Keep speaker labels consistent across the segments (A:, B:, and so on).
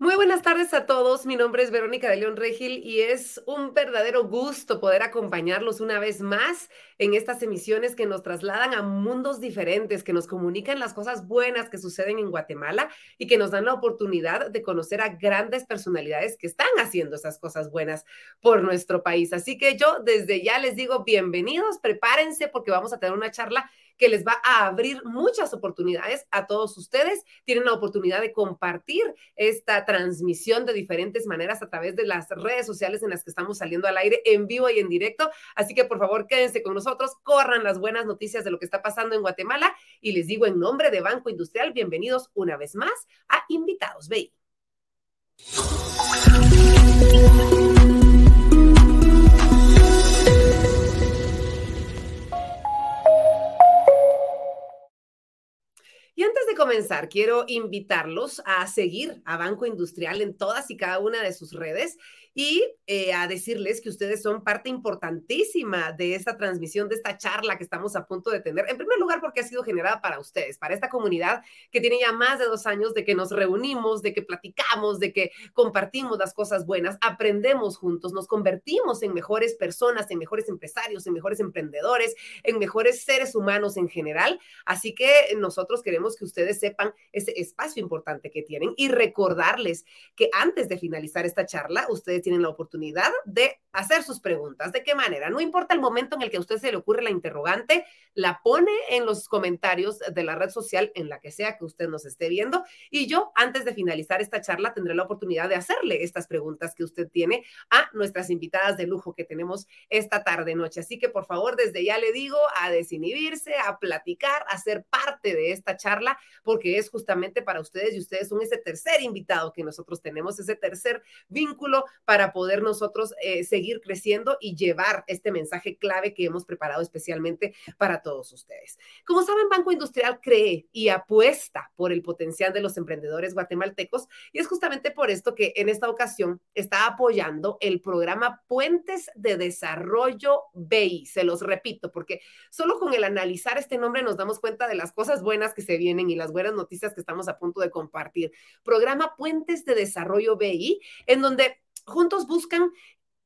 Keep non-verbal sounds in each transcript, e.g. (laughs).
A: Muy buenas tardes a todos. Mi nombre es Verónica de León Regil y es un verdadero gusto poder acompañarlos una vez más en estas emisiones que nos trasladan a mundos diferentes, que nos comunican las cosas buenas que suceden en Guatemala y que nos dan la oportunidad de conocer a grandes personalidades que están haciendo esas cosas buenas por nuestro país. Así que yo desde ya les digo bienvenidos, prepárense porque vamos a tener una charla que les va a abrir muchas oportunidades a todos ustedes. Tienen la oportunidad de compartir esta transmisión de diferentes maneras a través de las redes sociales en las que estamos saliendo al aire en vivo y en directo. Así que por favor quédense con nosotros, corran las buenas noticias de lo que está pasando en Guatemala y les digo en nombre de Banco Industrial, bienvenidos una vez más a Invitados BI. Y antes de comenzar, quiero invitarlos a seguir a Banco Industrial en todas y cada una de sus redes y eh, a decirles que ustedes son parte importantísima de esta transmisión, de esta charla que estamos a punto de tener. En primer lugar, porque ha sido generada para ustedes, para esta comunidad que tiene ya más de dos años de que nos reunimos, de que platicamos, de que compartimos las cosas buenas, aprendemos juntos, nos convertimos en mejores personas, en mejores empresarios, en mejores emprendedores, en mejores seres humanos en general. Así que nosotros queremos que ustedes sepan ese espacio importante que tienen y recordarles que antes de finalizar esta charla, ustedes tienen la oportunidad de hacer sus preguntas. ¿De qué manera? No importa el momento en el que a usted se le ocurre la interrogante, la pone en los comentarios de la red social en la que sea que usted nos esté viendo. Y yo, antes de finalizar esta charla, tendré la oportunidad de hacerle estas preguntas que usted tiene a nuestras invitadas de lujo que tenemos esta tarde noche. Así que por favor, desde ya le digo a desinhibirse, a platicar, a ser parte de esta charla, porque es justamente para ustedes y ustedes son ese tercer invitado que nosotros tenemos, ese tercer vínculo para para poder nosotros eh, seguir creciendo y llevar este mensaje clave que hemos preparado especialmente para todos ustedes. Como saben, Banco Industrial cree y apuesta por el potencial de los emprendedores guatemaltecos y es justamente por esto que en esta ocasión está apoyando el programa Puentes de Desarrollo BI. Se los repito, porque solo con el analizar este nombre nos damos cuenta de las cosas buenas que se vienen y las buenas noticias que estamos a punto de compartir. Programa Puentes de Desarrollo BI, en donde juntos buscan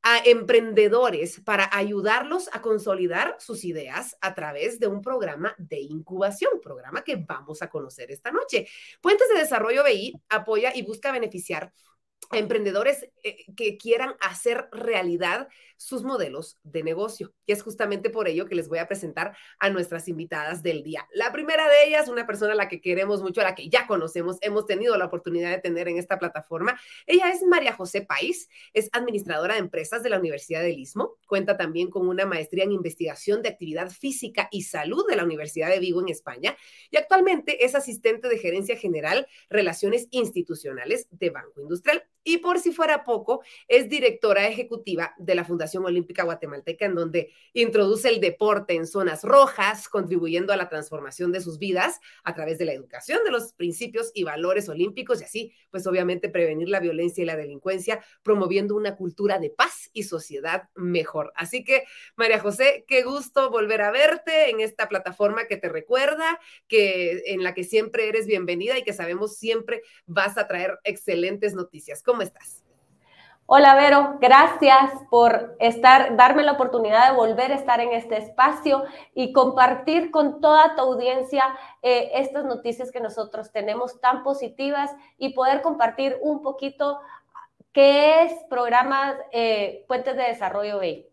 A: a emprendedores para ayudarlos a consolidar sus ideas a través de un programa de incubación, programa que vamos a conocer esta noche. Puentes de Desarrollo BI apoya y busca beneficiar emprendedores eh, que quieran hacer realidad sus modelos de negocio. Y es justamente por ello que les voy a presentar a nuestras invitadas del día. La primera de ellas, una persona a la que queremos mucho, a la que ya conocemos, hemos tenido la oportunidad de tener en esta plataforma. Ella es María José País, es administradora de empresas de la Universidad del Istmo, cuenta también con una maestría en investigación de actividad física y salud de la Universidad de Vigo en España y actualmente es asistente de gerencia general, relaciones institucionales de Banco Industrial. Y por si fuera poco, es directora ejecutiva de la Fundación Olímpica Guatemalteca, en donde introduce el deporte en zonas rojas, contribuyendo a la transformación de sus vidas a través de la educación de los principios y valores olímpicos y así, pues obviamente prevenir la violencia y la delincuencia, promoviendo una cultura de paz y sociedad mejor. Así que, María José, qué gusto volver a verte en esta plataforma que te recuerda, que en la que siempre eres bienvenida y que sabemos siempre vas a traer excelentes noticias. ¿Cómo estás?
B: Hola Vero, gracias por estar, darme la oportunidad de volver a estar en este espacio y compartir con toda tu audiencia eh, estas noticias que nosotros tenemos tan positivas y poder compartir un poquito qué es programas eh, Puentes de Desarrollo BI.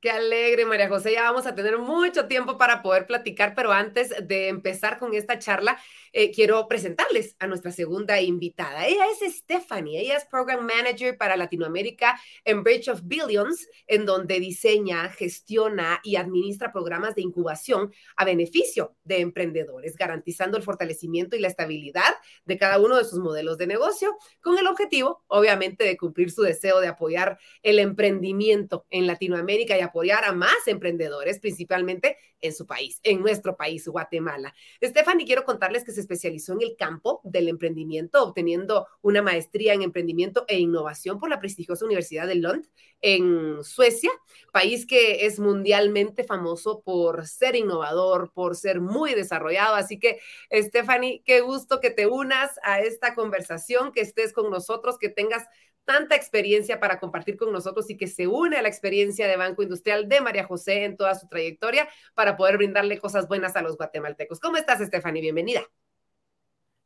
A: Qué alegre, María José. Ya vamos a tener mucho tiempo para poder platicar, pero antes de empezar con esta charla, eh, quiero presentarles a nuestra segunda invitada. Ella es Stephanie, ella es Program Manager para Latinoamérica en Bridge of Billions, en donde diseña, gestiona y administra programas de incubación a beneficio de emprendedores, garantizando el fortalecimiento y la estabilidad de cada uno de sus modelos de negocio, con el objetivo, obviamente, de cumplir su deseo de apoyar el emprendimiento en Latinoamérica y apoyar a más emprendedores, principalmente en su país, en nuestro país, Guatemala. Stephanie, quiero contarles que se especializó en el campo del emprendimiento, obteniendo una maestría en emprendimiento e innovación por la prestigiosa Universidad de Lund en Suecia, país que es mundialmente famoso por ser innovador, por ser muy desarrollado. Así que, Stephanie, qué gusto que te unas a esta conversación, que estés con nosotros, que tengas tanta experiencia para compartir con nosotros y que se une a la experiencia de Banco Industrial de María José en toda su trayectoria para poder brindarle cosas buenas a los guatemaltecos. ¿Cómo estás, Stephanie? Bienvenida.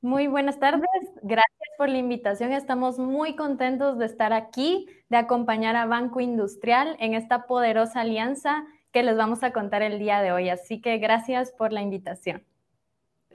C: Muy buenas tardes, gracias por la invitación. Estamos muy contentos de estar aquí, de acompañar a Banco Industrial en esta poderosa alianza que les vamos a contar el día de hoy. Así que gracias por la invitación.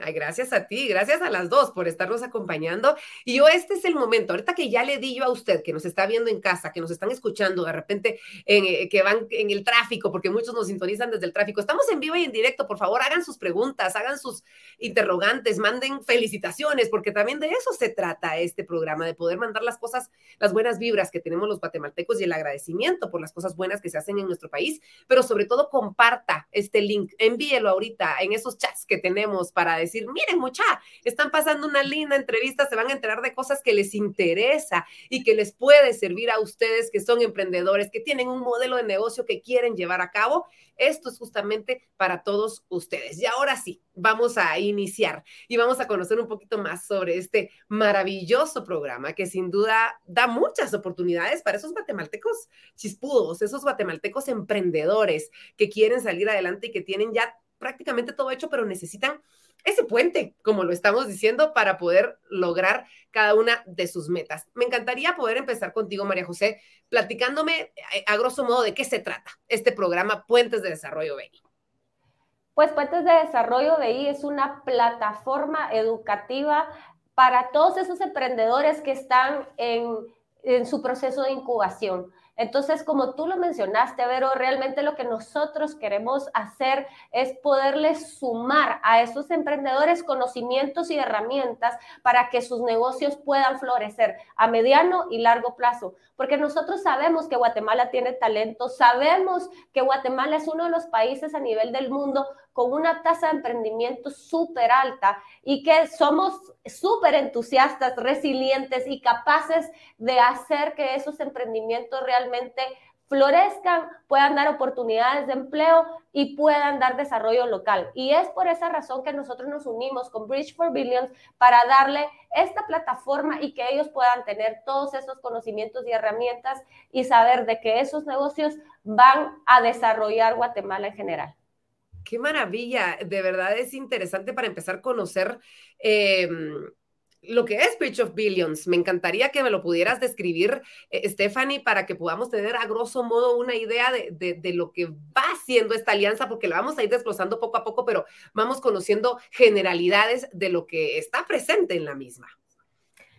A: Ay, gracias a ti, gracias a las dos por estarnos acompañando. Y yo, este es el momento, ahorita que ya le di yo a usted, que nos está viendo en casa, que nos están escuchando de repente, eh, que van en el tráfico, porque muchos nos sintonizan desde el tráfico. Estamos en vivo y en directo, por favor, hagan sus preguntas, hagan sus interrogantes, manden felicitaciones, porque también de eso se trata este programa, de poder mandar las cosas, las buenas vibras que tenemos los guatemaltecos y el agradecimiento por las cosas buenas que se hacen en nuestro país, pero sobre todo comparta este link, envíelo ahorita en esos chats que tenemos para decir decir, miren mucha, están pasando una linda entrevista, se van a enterar de cosas que les interesa y que les puede servir a ustedes que son emprendedores, que tienen un modelo de negocio que quieren llevar a cabo. Esto es justamente para todos ustedes. Y ahora sí, vamos a iniciar y vamos a conocer un poquito más sobre este maravilloso programa que sin duda da muchas oportunidades para esos guatemaltecos chispudos, esos guatemaltecos emprendedores que quieren salir adelante y que tienen ya prácticamente todo hecho, pero necesitan ese puente, como lo estamos diciendo, para poder lograr cada una de sus metas. Me encantaría poder empezar contigo, María José, platicándome eh, a, grosso modo de qué se trata este programa Puentes de Desarrollo BI.
B: Pues Puentes de Desarrollo BI es una plataforma educativa para todos esos emprendedores que están en, en su proceso de incubación. Entonces, como tú lo mencionaste, Vero, realmente lo que nosotros queremos hacer es poderles sumar a esos emprendedores conocimientos y herramientas para que sus negocios puedan florecer a mediano y largo plazo. Porque nosotros sabemos que Guatemala tiene talento, sabemos que Guatemala es uno de los países a nivel del mundo con una tasa de emprendimiento súper alta y que somos súper entusiastas, resilientes y capaces de hacer que esos emprendimientos realmente florezcan, puedan dar oportunidades de empleo y puedan dar desarrollo local. Y es por esa razón que nosotros nos unimos con Bridge for Billions para darle esta plataforma y que ellos puedan tener todos esos conocimientos y herramientas y saber de que esos negocios van a desarrollar Guatemala en general.
A: Qué maravilla, de verdad es interesante para empezar a conocer em, lo que es Bridge of Billions. Me encantaría que me lo pudieras describir, eh, Stephanie, para que podamos tener a grosso modo una idea de, lo que va siendo esta alianza, porque la vamos a ir desglosando poco a poco, pero vamos conociendo generalidades de lo que está presente en la misma.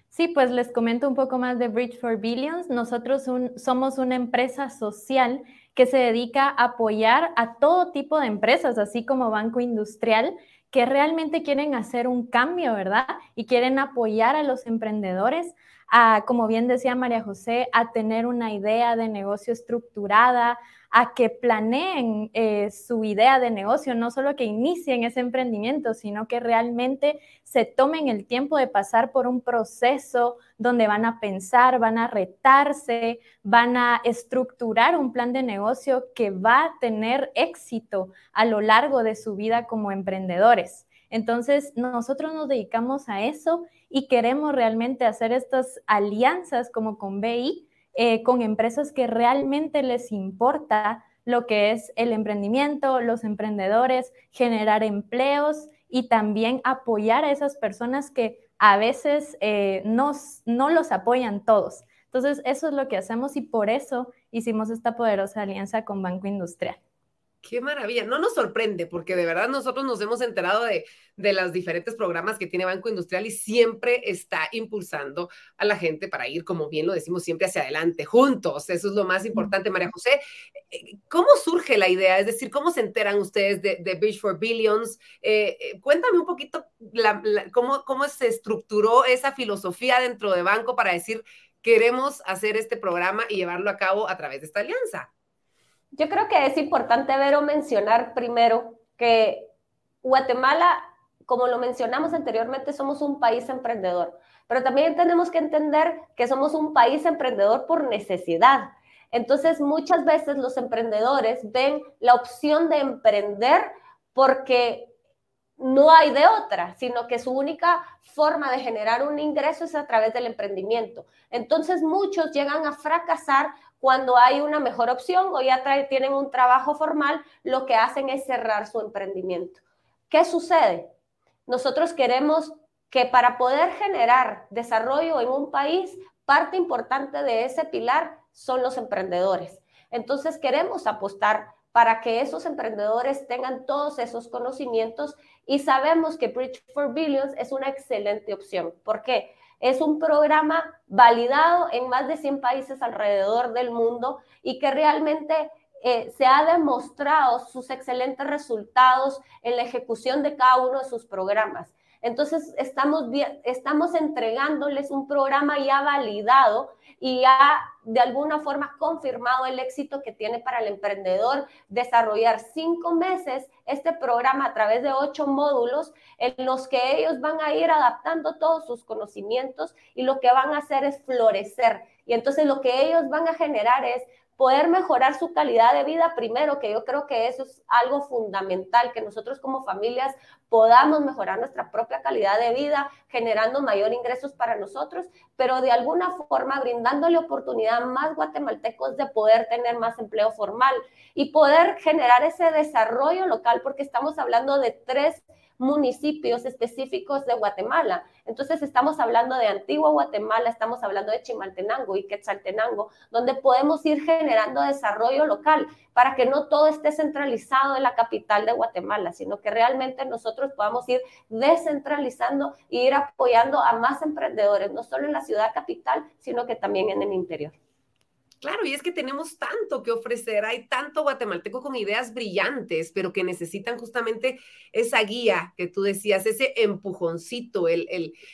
C: Sí, pues les comento un poco más de Bridge for Billions. Nosotros somos una empresa social que se dedica a apoyar a todo tipo de empresas, así como Banco Industrial, que realmente quieren hacer un cambio, ¿verdad? Y quieren apoyar a los emprendedores a, como bien decía María José, a tener una idea de negocio estructurada, a que planeen eh, su idea de negocio, no solo que inicien ese emprendimiento, sino que realmente se tomen el tiempo de pasar por un proceso donde van a pensar, van a retarse, van a estructurar un plan de negocio que va a tener éxito a lo largo de su vida como emprendedores. Entonces, nosotros nos dedicamos a eso y queremos realmente hacer estas alianzas como con BI eh, con empresas que realmente les importa lo que es el emprendimiento, los emprendedores, generar empleos y también apoyar a esas personas que a veces eh, no los apoyan todos. Entonces, eso es lo que hacemos y por eso hicimos esta poderosa alianza con Banco Industrial.
A: Qué maravilla. No nos sorprende porque de verdad nosotros nos hemos enterado de, de los diferentes programas que tiene Banco Industrial y siempre está impulsando a la gente para ir, como bien lo decimos, siempre hacia adelante, juntos. Eso es lo más importante, María José. Eh, ¿Cómo surge la idea? Es decir, ¿cómo se enteran ustedes de, de Beach for Billions? Eh, eh, cuéntame un poquito cómo, cómo se estructuró esa filosofía dentro de Banco para decir, queremos hacer este programa y llevarlo a cabo a través de esta alianza.
B: Yo creo que es importante, Vero, mencionar primero que Guatemala, como lo mencionamos anteriormente, somos un país emprendedor, pero también tenemos que entender que somos un país emprendedor por necesidad. Entonces, muchas veces los emprendedores ven la opción de emprender porque no hay de otra, sino que su única forma de generar un ingreso es a través del emprendimiento. Entonces, muchos llegan a fracasar cuando hay una mejor opción o ya tienen un trabajo formal, lo que hacen es cerrar su emprendimiento. ¿Qué sucede? Nosotros queremos que para poder generar desarrollo en un país, parte importante de ese pilar son los emprendedores. Entonces queremos apostar para que esos emprendedores tengan todos esos conocimientos y sabemos que Bridge for Billions es una excelente opción. ¿Por qué? Es un programa validado en más de 100 países alrededor del mundo y que realmente eh, se ha demostrado sus excelentes resultados en la ejecución de cada uno de sus programas. Entonces, estamos, estamos entregándoles un programa ya validado y ya de alguna forma confirmado el éxito que tiene para el emprendedor desarrollar cinco meses este programa a través de ocho módulos en los que ellos van a ir adaptando todos sus conocimientos y lo que van a hacer es florecer. Y entonces lo que ellos van a generar es poder mejorar su calidad de vida primero, que yo creo que eso es algo fundamental, que nosotros como familias podamos mejorar nuestra propia calidad de vida, generando mayor ingresos para nosotros, pero de alguna forma brindándole oportunidad a más guatemaltecos de poder tener más empleo formal y poder generar ese desarrollo local, porque estamos hablando de tres municipios específicos de Guatemala. Entonces estamos hablando de Antigua Guatemala, estamos hablando de Chimaltenango y Quetzaltenango, donde podemos ir generando desarrollo local para que no todo esté centralizado en la capital de Guatemala, sino que realmente nosotros podamos ir descentralizando e ir apoyando a más emprendedores, no solo en la ciudad capital, sino que también en el interior.
A: Claro, y es que tenemos tanto que ofrecer, hay tanto guatemalteco con ideas brillantes, pero que necesitan justamente esa guía que tú decías, ese empujoncito, el,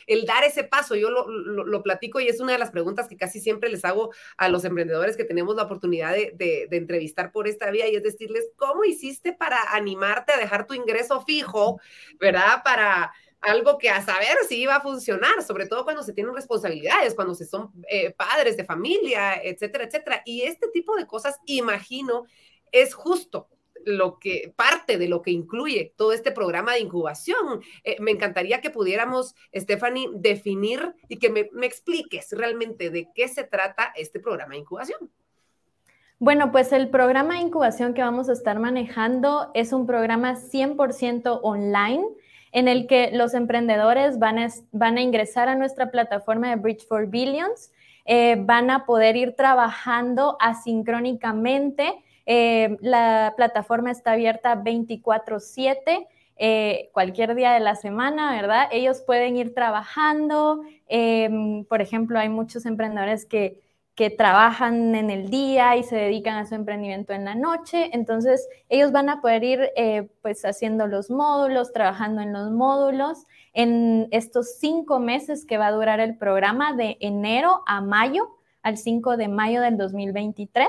A: el, dar ese paso. Yo lo, lo, platico y es una de las preguntas que casi siempre les hago a los emprendedores que tenemos la oportunidad de, de, de entrevistar por esta vía y es decirles, ¿cómo hiciste para animarte a dejar tu ingreso fijo, verdad? Para algo que a saber si iba a funcionar, sobre todo cuando se tienen responsabilidades, cuando se son eh, padres de familia, etcétera, etcétera. Y este tipo de cosas, imagino, es justo lo que parte de lo que incluye todo este programa de incubación. Eh, me encantaría que pudiéramos, Stephanie, definir y que me, me expliques realmente de qué se trata este programa de incubación.
C: Bueno, pues el programa de incubación que vamos a estar manejando es un programa 100% online en el que los emprendedores van a, ingresar a nuestra plataforma de Bridge for Billions, eh, van a poder ir trabajando asincrónicamente. Eh, la plataforma está abierta 24/7. Eh, cualquier día de la semana, ¿verdad? Ellos pueden ir trabajando. por ejemplo, hay muchos emprendedores que que trabajan en el día y se dedican a su emprendimiento en la noche. Entonces, ellos van a poder ir eh, pues haciendo los módulos, trabajando en los módulos en estos cinco meses que va a durar el programa de enero a mayo, al 5 de mayo del 2023.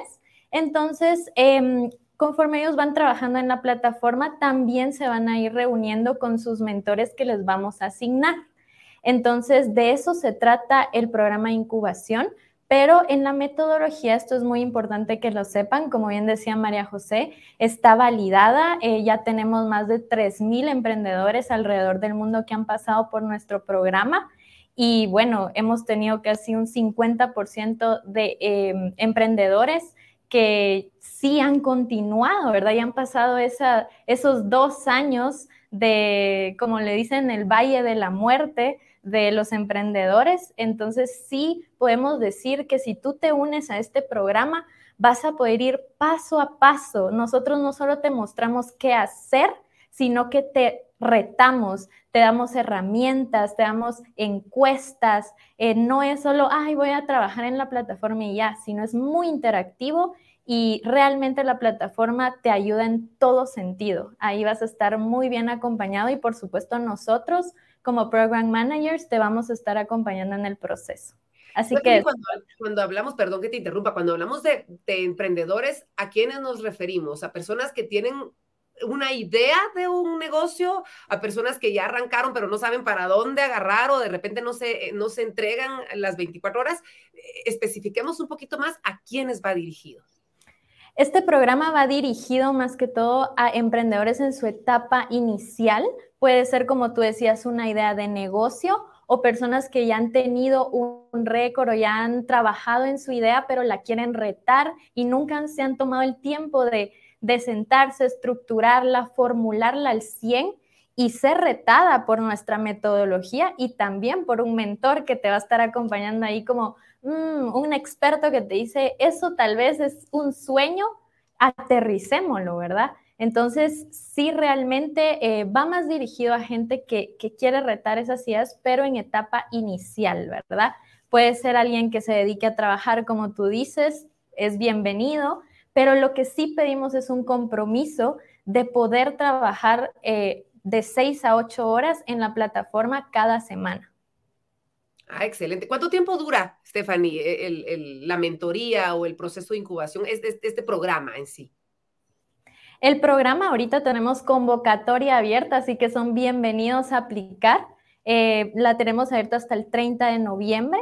C: Entonces, em, conforme ellos van trabajando en la plataforma, también se van a ir reuniendo con sus mentores que les vamos a asignar. Entonces, de eso se trata el programa de incubación pero en la metodología, esto es muy importante que lo sepan, como bien decía María José, está validada. Eh, ya tenemos más de 3.000 emprendedores alrededor del mundo que han pasado por nuestro programa. Y bueno, hemos tenido casi un 50% de em, emprendedores que sí han continuado, ¿verdad? Y han pasado esos dos años de, como le dicen, el Valle de la Muerte, de los emprendedores. Entonces sí podemos decir que si tú te unes a este programa, vas a poder ir paso a paso. Nosotros no solo te mostramos qué hacer, sino que te retamos, te damos herramientas, te damos encuestas. Eh, no es solo, ay, voy a trabajar en la plataforma y ya, sino es muy interactivo y realmente la plataforma te ayuda en todo sentido. Ahí vas a estar muy bien acompañado y por supuesto nosotros como program managers te vamos a estar acompañando en el proceso. Así que...
A: Cuando, hablamos, perdón que te interrumpa, cuando hablamos de, de emprendedores, ¿a quiénes nos referimos? ¿A personas que tienen una idea de un negocio a personas que ya arrancaron pero no saben para dónde agarrar o de repente no se, no se entregan las 24 horas. Especifiquemos un poquito más a quiénes va dirigido.
C: Este programa va dirigido más que todo a emprendedores en su etapa inicial. Puede ser, como tú decías, una idea de negocio o personas que ya han tenido un récord o ya han trabajado en su idea, pero la quieren retar y nunca se han tomado el tiempo de, sentarse, estructurarla, formularla al 100 y ser retada por nuestra metodología y también por un mentor que te va a estar acompañando ahí como mm, un experto que te dice, eso tal vez es un sueño, aterricémoslo, ¿verdad? Entonces, sí, realmente eh, va más dirigido a gente que, quiere retar esas ideas, pero en etapa inicial, ¿verdad? Puede ser alguien que se dedique a trabajar, como tú dices, es bienvenido, pero lo que sí pedimos es un compromiso de poder trabajar eh, de seis a ocho horas en la plataforma cada semana.
A: Ah, excelente. ¿Cuánto tiempo dura, Stephanie, e, la mentoría o el proceso de incubación, este, este programa en sí?
C: El programa ahorita tenemos convocatoria abierta, así que son bienvenidos a aplicar. Eh, la tenemos abierta hasta el 30 de noviembre,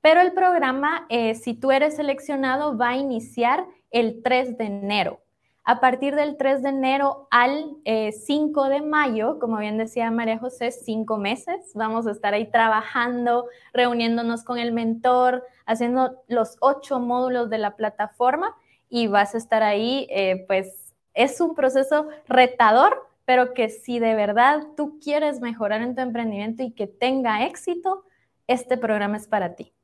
C: pero el programa, eh, si tú eres seleccionado, va a iniciar el 3 de enero. A partir del 3 de enero al 5 eh, de mayo, como bien decía María José, cinco meses, vamos a estar ahí trabajando, reuniéndonos con el mentor, haciendo los ocho módulos de la plataforma y vas a estar ahí, eh, pues es un proceso retador, pero que si de verdad tú quieres mejorar en tu emprendimiento y que tenga éxito, este programa es para ti.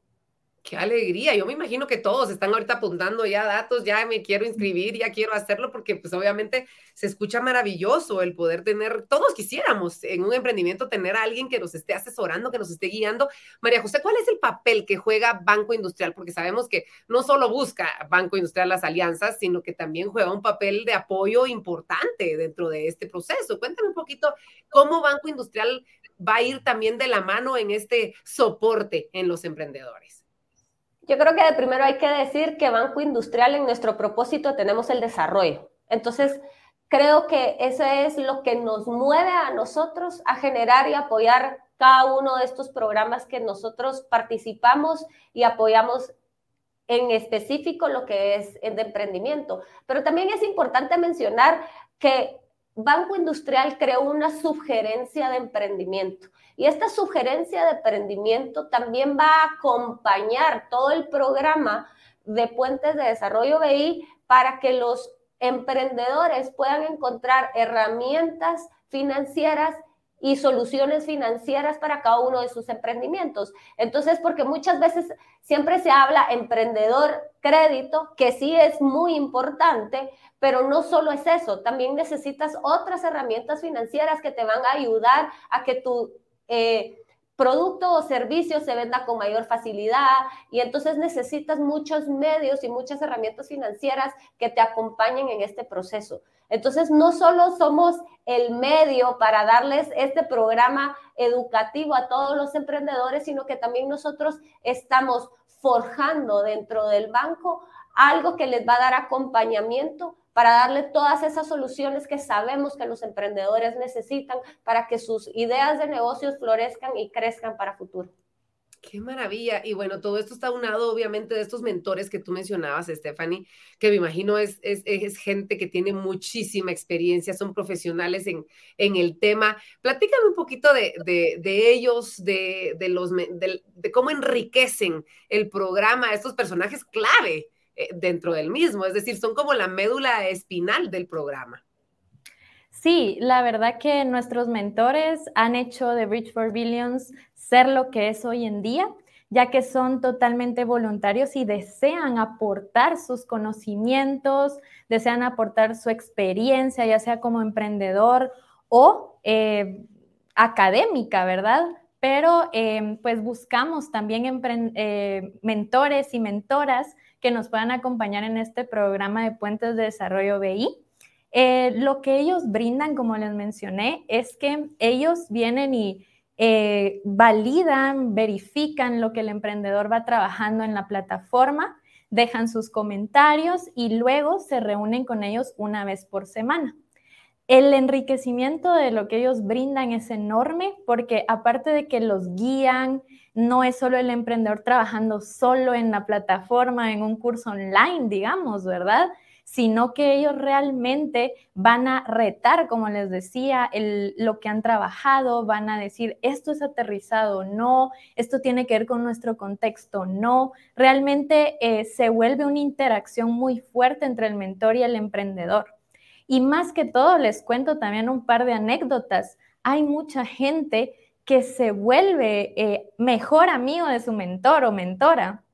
A: Qué alegría. Yo me imagino que todos están ahorita apuntando ya datos, ya me quiero inscribir, ya quiero hacerlo, porque pues obviamente se escucha maravilloso el poder tener, todos quisiéramos en un emprendimiento tener a alguien que nos esté asesorando, que nos esté guiando. María José, ¿cuál es el papel que juega Banco Industrial? Porque sabemos que no solo busca Banco Industrial las alianzas, sino que también juega un papel de apoyo importante dentro de este proceso. Cuéntame un poquito cómo Banco Industrial va a ir también de la mano en este soporte en los emprendedores.
B: Yo creo que de primero hay que decir que Banco Industrial en nuestro propósito tenemos el desarrollo. Entonces, creo que eso es lo que nos mueve a nosotros a generar y apoyar cada uno de estos programas que nosotros participamos y apoyamos en específico lo que es el de emprendimiento. Pero también es importante mencionar que Banco Industrial creó una sugerencia de emprendimiento. Y esta sugerencia de emprendimiento también va a acompañar todo el programa de puentes de desarrollo BI para que los emprendedores puedan encontrar herramientas financieras y soluciones financieras para cada uno de sus emprendimientos. Entonces, porque muchas veces siempre se habla emprendedor crédito, que sí es muy importante, pero no solo es eso, también necesitas otras herramientas financieras que te van a ayudar a que tu eh, producto o servicio se venda con mayor facilidad y entonces necesitas muchos medios y muchas herramientas financieras que te acompañen en este proceso. Entonces, no solo somos el medio para darles este programa educativo a todos los emprendedores, sino que también nosotros estamos forjando dentro del banco algo que les va a dar acompañamiento para darle todas esas soluciones que sabemos que los emprendedores necesitan para que sus ideas de negocios florezcan y crezcan para futuro.
A: Qué maravilla. Y bueno, todo esto está unado obviamente de estos mentores que tú mencionabas, Stephanie, que me imagino es, es, gente que tiene muchísima experiencia, son profesionales en, en el tema. Platícame un poquito de, de, ellos, de, de los, de, cómo enriquecen el programa, estos personajes clave dentro del mismo, es decir, son como la médula espinal del programa.
C: Sí, la verdad que nuestros mentores han hecho de Bridge for Billions ser lo que es hoy en día, ya que son totalmente voluntarios y desean aportar sus conocimientos, desean aportar su experiencia, ya sea como emprendedor o eh, académica, ¿verdad? Pero eh, pues buscamos también mentores y mentoras que nos puedan acompañar en este programa de Puentes de Desarrollo BI. Eh, lo que ellos brindan, como les mencioné, es que ellos vienen y, eh, validan, verifican lo que el emprendedor va trabajando en la plataforma, dejan sus comentarios y luego se reúnen con ellos una vez por semana. El enriquecimiento de lo que ellos brindan es enorme porque aparte de que los guían, no es solo el emprendedor trabajando solo en la plataforma, en un curso online, digamos, ¿verdad? sino que ellos realmente van a retar, como les decía, lo que han trabajado, van a decir, esto es aterrizado, no, esto tiene que ver con nuestro contexto, no. Realmente eh, se vuelve una interacción muy fuerte entre el mentor y el emprendedor. Y más que todo, les cuento también un par de anécdotas. Hay mucha gente que se vuelve eh, mejor amigo de su mentor o mentora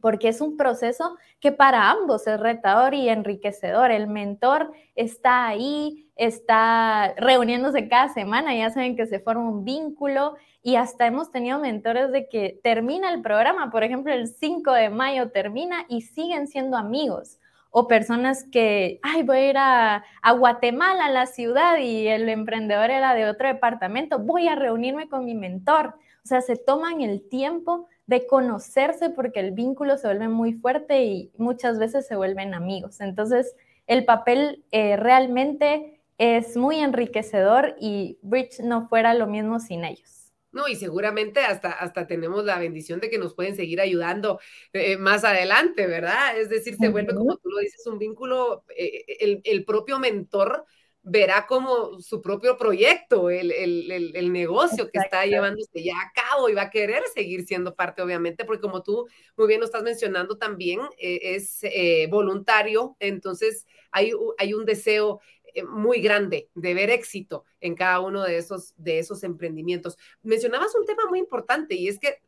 C: porque es un proceso que para ambos es retador y enriquecedor. El mentor está ahí, está reuniéndose cada semana, ya saben que se forma un vínculo y hasta hemos tenido mentores de que termina el programa, por ejemplo, el 5 de mayo termina y siguen siendo amigos. O personas que, ay, voy a ir a, Guatemala, a la ciudad, y el emprendedor era de otro departamento, voy a reunirme con mi mentor. O sea, se toman el tiempo de conocerse porque el vínculo se vuelve muy fuerte y muchas veces se vuelven amigos. Entonces, el papel eh, realmente es muy enriquecedor y Bridge no fuera lo mismo sin ellos.
A: No, y seguramente hasta, hasta tenemos la bendición de que nos pueden seguir ayudando eh, más adelante, ¿verdad? Es decir, se vuelve, como tú lo dices, un vínculo, eh, el, el propio mentor verá como su propio proyecto, el, el, el, negocio que está llevándose ya a cabo y va a querer seguir siendo parte, obviamente, porque como tú muy bien lo estás mencionando también, eh, es eh, voluntario, entonces hay, hay un deseo eh, muy grande de ver éxito en cada uno de esos, de esos emprendimientos. Mencionabas un tema muy importante y es que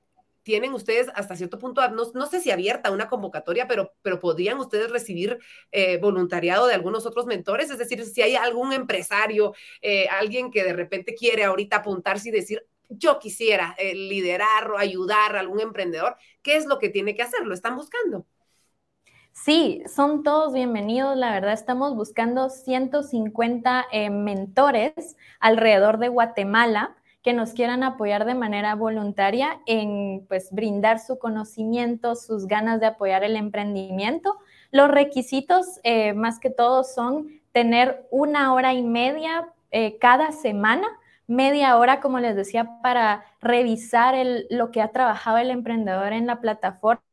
A: tienen ustedes hasta cierto punto, no, sé si abierta una convocatoria, pero, pero podrían ustedes recibir eh, voluntariado de algunos otros mentores, es decir, si hay algún empresario, eh, alguien que de repente quiere ahorita apuntarse y decir, yo quisiera eh, liderar o ayudar a algún emprendedor, ¿qué es lo que tiene que hacer? ¿Lo están buscando?
C: Sí, son todos bienvenidos. La verdad, estamos buscando 150 mentores alrededor de Guatemala que nos quieran apoyar de manera voluntaria en pues brindar su conocimiento, sus ganas de apoyar el emprendimiento. Los requisitos eh, más que todo son tener una hora y media eh, cada semana, media hora, como les decía, para revisar lo que ha trabajado el emprendedor en la plataforma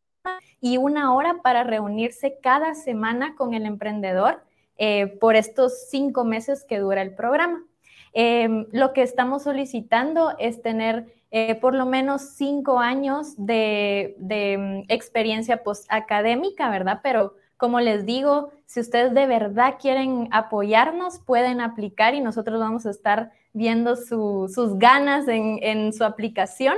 C: y una hora para reunirse cada semana con el emprendedor eh, por estos cinco meses que dura el programa. Em, lo que estamos solicitando es tener eh, por lo menos cinco años de, mm, experiencia postacadémica, ¿verdad? Pero como les digo, si ustedes de verdad quieren apoyarnos, pueden aplicar y nosotros vamos a estar viendo sus ganas en, su aplicación.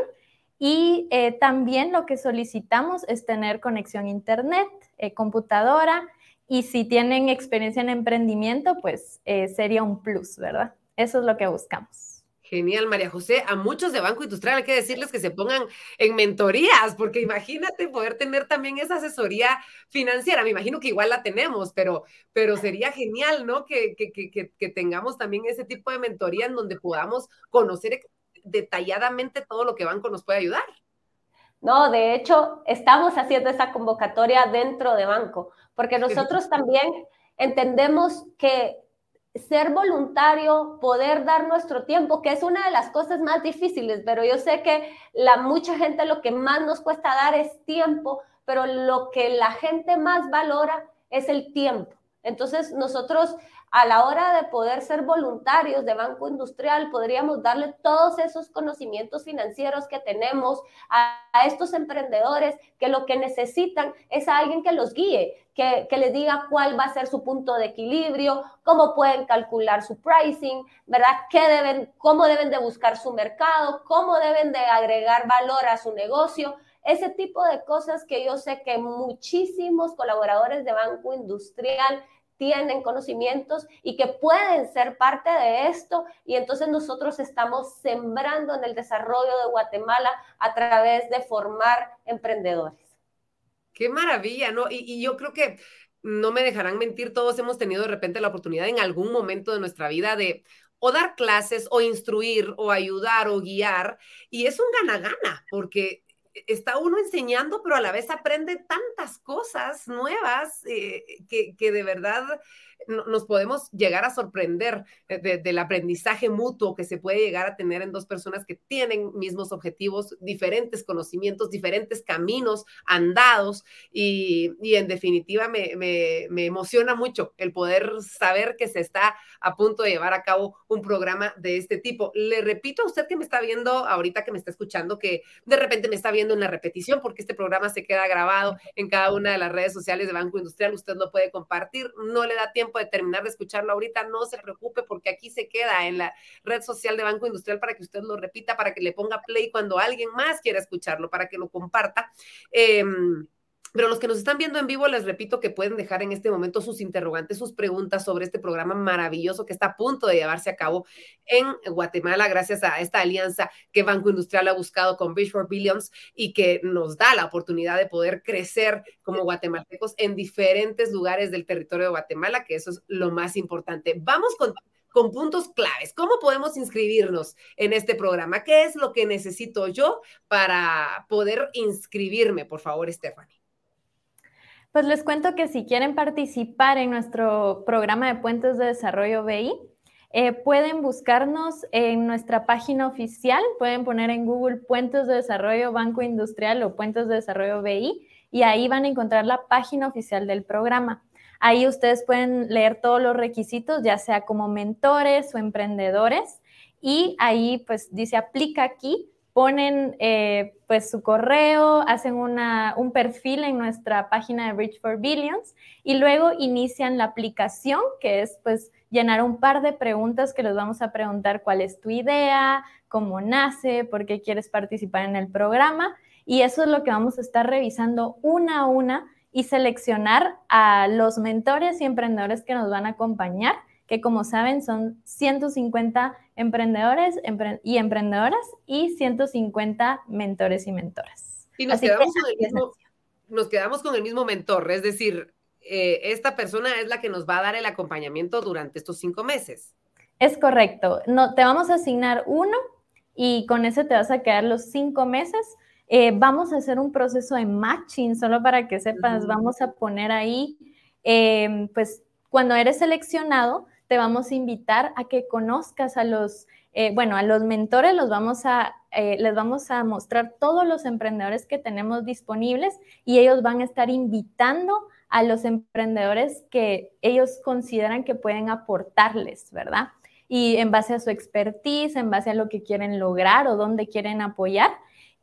C: Y eh, también lo que solicitamos es tener conexión a internet, eh, computadora, y si tienen experiencia en emprendimiento, pues sería un plus, ¿verdad? Eso es lo que buscamos.
A: Genial, María José. A muchos de Banco Industrial hay que decirles que se pongan en mentorías, porque imagínate poder tener también esa asesoría financiera. Me imagino que igual la tenemos, pero, pero sería genial, ¿no? Que, que, que, que tengamos también ese tipo de mentoría en donde podamos conocer detalladamente todo lo que Banco nos puede ayudar.
B: No, de hecho, estamos haciendo esa convocatoria dentro de Banco, porque (laughs) nosotros también entendemos que ser voluntario, poder dar nuestro tiempo, que es una de las cosas más difíciles, pero yo sé que la mucha gente lo que más nos cuesta dar es tiempo, pero lo que la gente más valora es el tiempo. Entonces, nosotros a la hora de poder ser voluntarios de Banco Industrial, podríamos darle todos esos conocimientos financieros que tenemos a, estos emprendedores que lo que necesitan es a alguien que los guíe, que, que, les diga cuál va a ser su punto de equilibrio, cómo pueden calcular su pricing, ¿verdad? ¿Qué deben, cómo deben de buscar su mercado, cómo deben de agregar valor a su negocio. Ese tipo de cosas que yo sé que muchísimos colaboradores de Banco Industrial tienen conocimientos y que pueden ser parte de esto. Y entonces nosotros estamos sembrando en el desarrollo de Guatemala a través de formar emprendedores.
A: Qué maravilla, ¿no? Y, yo creo que no me dejarán mentir, todos hemos tenido de repente la oportunidad en algún momento de nuestra vida de o dar clases o instruir o ayudar o guiar. Y es un gana-gana porque está uno enseñando, pero a la vez aprende tantas cosas nuevas eh, que, que, de verdad nos podemos llegar a sorprender del aprendizaje mutuo que se puede llegar a tener en dos personas que tienen mismos objetivos, diferentes conocimientos, diferentes caminos andados. Y, en definitiva me, me, emociona mucho el poder saber que se está a punto de llevar a cabo un programa de este tipo. Le repito a usted que me está viendo ahorita, que me está escuchando, que de repente me está viendo en la repetición porque este programa se queda grabado en cada una de las redes sociales de Banco Industrial, usted no puede compartir, no le da tiempo de terminar de escucharlo ahorita, no se preocupe porque aquí se queda en la red social de Banco Industrial para que usted lo repita, para que le ponga play cuando alguien más quiera escucharlo, para que lo comparta. Em, pero los que nos están viendo en vivo, les repito que pueden dejar en este momento sus interrogantes, sus preguntas sobre este programa maravilloso que está a punto de llevarse a cabo en Guatemala, gracias a esta alianza que Banco Industrial ha buscado con Bridge for Billions y que nos da la oportunidad de poder crecer como guatemaltecos en diferentes lugares del territorio de Guatemala, que eso es lo más importante. Vamos con con puntos claves. ¿Cómo podemos inscribirnos en este programa? ¿Qué es lo que necesito yo para poder inscribirme? Por favor, Stephanie.
C: Pues les cuento que si quieren participar en nuestro programa de Puentes de Desarrollo BI, eh, pueden buscarnos en nuestra página oficial, pueden poner en Google Puentes de Desarrollo Banco Industrial o Puentes de Desarrollo BI y ahí van a encontrar la página oficial del programa. Ahí ustedes pueden leer todos los requisitos, ya sea como mentores o emprendedores, y ahí pues dice aplica aquí ponen eh, pues su correo, hacen un perfil en nuestra página de Bridge for Billions y luego inician la aplicación, que es pues llenar un par de preguntas que les vamos a preguntar cuál es tu idea, cómo nace, por qué quieres participar en el programa. Y eso es lo que vamos a estar revisando una a una y seleccionar a los mentores y emprendedores que nos van a acompañar que como saben son 150 emprendedores y emprendedoras y 150 mentores y mentoras.
A: Y nos, quedamos con, el mismo, nos quedamos con el mismo mentor, es decir, eh, esta persona es la que nos va a dar el acompañamiento durante estos cinco meses.
C: Es correcto. No, te vamos a asignar uno y con ese te vas a quedar los cinco meses. Eh, vamos a hacer un proceso de matching, solo para que sepas, vamos a poner ahí, eh, pues cuando eres seleccionado, te vamos a invitar a que conozcas a los, eh, bueno, a los mentores, los vamos a, eh, les vamos a mostrar todos los emprendedores que tenemos disponibles y ellos van a estar invitando a los emprendedores que ellos consideran que pueden aportarles, ¿verdad? Y en base a su expertise, en base a lo que quieren lograr o dónde quieren apoyar.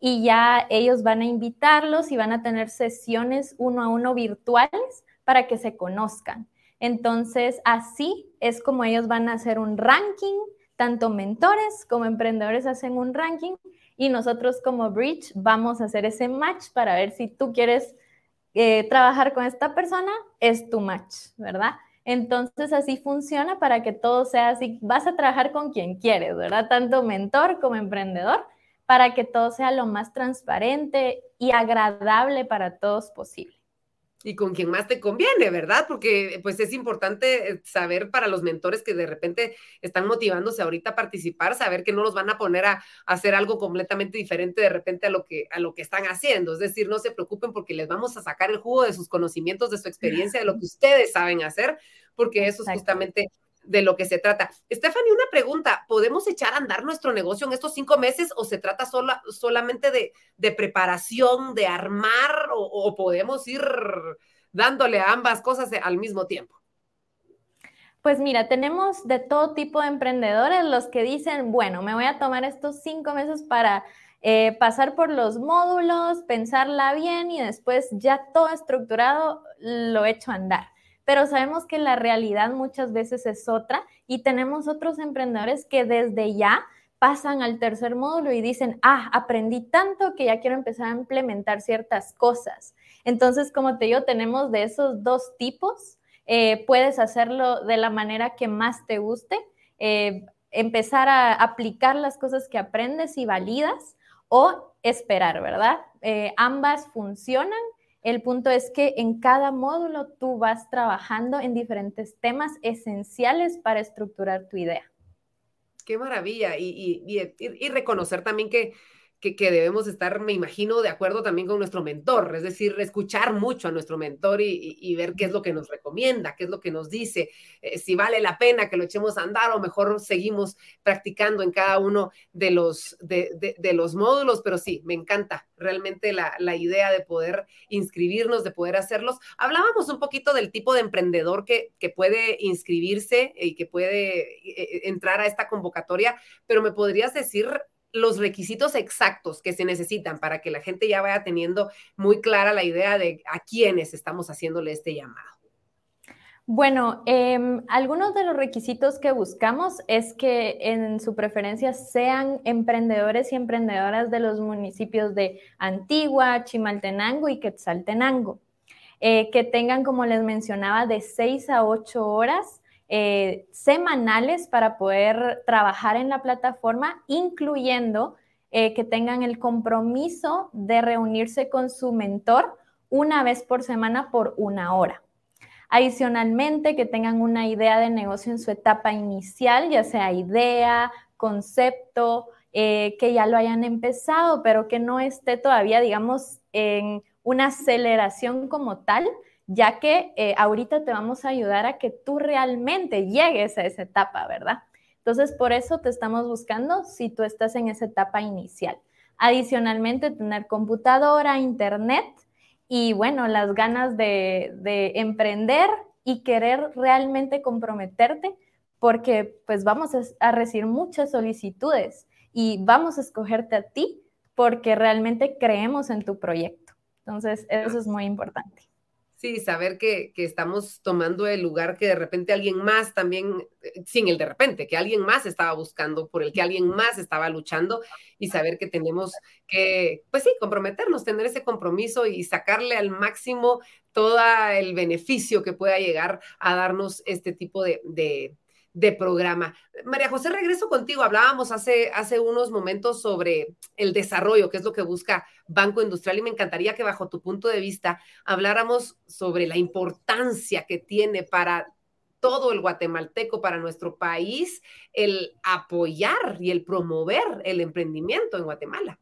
C: Y ya ellos van a invitarlos y van a tener sesiones uno a uno virtuales para que se conozcan. Entonces, así es como ellos van a hacer un ranking, tanto mentores como emprendedores hacen un ranking y nosotros como Bridge vamos a hacer ese match para ver si tú quieres eh, trabajar con esta persona, es tu match, ¿verdad? Entonces así funciona para que todo sea así. Vas a trabajar con quien quieres, ¿verdad? Tanto mentor como emprendedor, para que todo sea lo más transparente y agradable para todos posible
A: y con quien más te conviene, ¿verdad? Porque pues es importante eh, saber para los mentores que de repente están motivándose ahorita a participar, saber que no los van a poner a, hacer algo completamente diferente de repente a lo que a lo que están haciendo, es decir, no se preocupen porque les vamos a sacar el jugo de sus conocimientos, de su experiencia, de lo que (laughs) ustedes saben hacer, porque eso es justamente de lo que se trata. Stephanie, una pregunta, ¿podemos echar a andar nuestro negocio en estos cinco meses o se trata sola, solamente de, preparación, de armar o, podemos ir dándole a ambas cosas al mismo tiempo?
C: Pues mira, tenemos de todo tipo de emprendedores, los que dicen, bueno, me voy a tomar estos cinco meses para eh, pasar por los módulos, pensarla bien y después ya todo estructurado lo echo a andar pero sabemos que la realidad muchas veces es otra y tenemos otros emprendedores que desde ya pasan al tercer módulo y dicen, ah, aprendí tanto que ya quiero empezar a implementar ciertas cosas. Entonces, como te digo, tenemos de esos dos tipos. Eh, puedes hacerlo de la manera que más te guste, eh, empezar a aplicar las cosas que aprendes y validas o esperar, ¿verdad? Eh, ambas funcionan el punto es que en cada módulo tú vas trabajando en diferentes temas esenciales para estructurar tu idea.
A: Qué maravilla. Y, reconocer también que que, debemos estar, me imagino, de acuerdo también con nuestro mentor, es decir, escuchar mucho a nuestro mentor y, ver qué es lo que nos recomienda, qué es lo que nos dice, eh, si vale la pena que lo echemos a andar o mejor seguimos practicando en cada uno de los, de, los módulos, pero sí, me encanta realmente la, idea de poder inscribirnos, de poder hacerlos. Hablábamos un poquito del tipo de emprendedor que, que puede inscribirse y que puede eh, entrar a esta convocatoria, pero me podrías decir los requisitos exactos que se necesitan para que la gente ya vaya teniendo muy clara la idea de a quiénes estamos haciéndole este llamado?
C: Bueno, em, algunos de los requisitos que buscamos es que en su preferencia sean emprendedores y emprendedoras de los municipios de Antigua, Chimaltenango y Quetzaltenango, eh, que tengan, como les mencionaba, de 6 a 8 horas eh, semanales para poder trabajar en la plataforma, incluyendo eh, que tengan el compromiso de reunirse con su mentor una vez por semana por una hora. Adicionalmente, que tengan una idea de negocio en su etapa inicial, ya sea idea, concepto, eh, que ya lo hayan empezado, pero que no esté todavía, digamos, en una aceleración como tal, ya que eh, ahorita te vamos a ayudar a que tú realmente llegues a esa etapa, ¿verdad? Entonces, por eso te estamos buscando si tú estás en esa etapa inicial. Adicionalmente, tener computadora, internet y, bueno, las ganas de, emprender y querer realmente comprometerte porque pues vamos a recibir muchas solicitudes y vamos a escogerte a ti porque realmente creemos en tu proyecto. Entonces, eso es muy importante.
A: Sí, saber que, estamos tomando el lugar que de repente alguien más también, eh, sin el de repente, que alguien más estaba buscando, por el que alguien más estaba luchando y saber que tenemos que, pues sí, comprometernos, tener ese compromiso y sacarle al máximo todo el beneficio que pueda llegar a darnos este tipo de, de programa. María José, regreso contigo. Hablábamos hace, hace unos momentos sobre el desarrollo, que es lo que busca Banco Industrial, y me encantaría que bajo tu punto de vista habláramos sobre la importancia que tiene para todo el guatemalteco, para nuestro país, el apoyar y el promover el emprendimiento en Guatemala.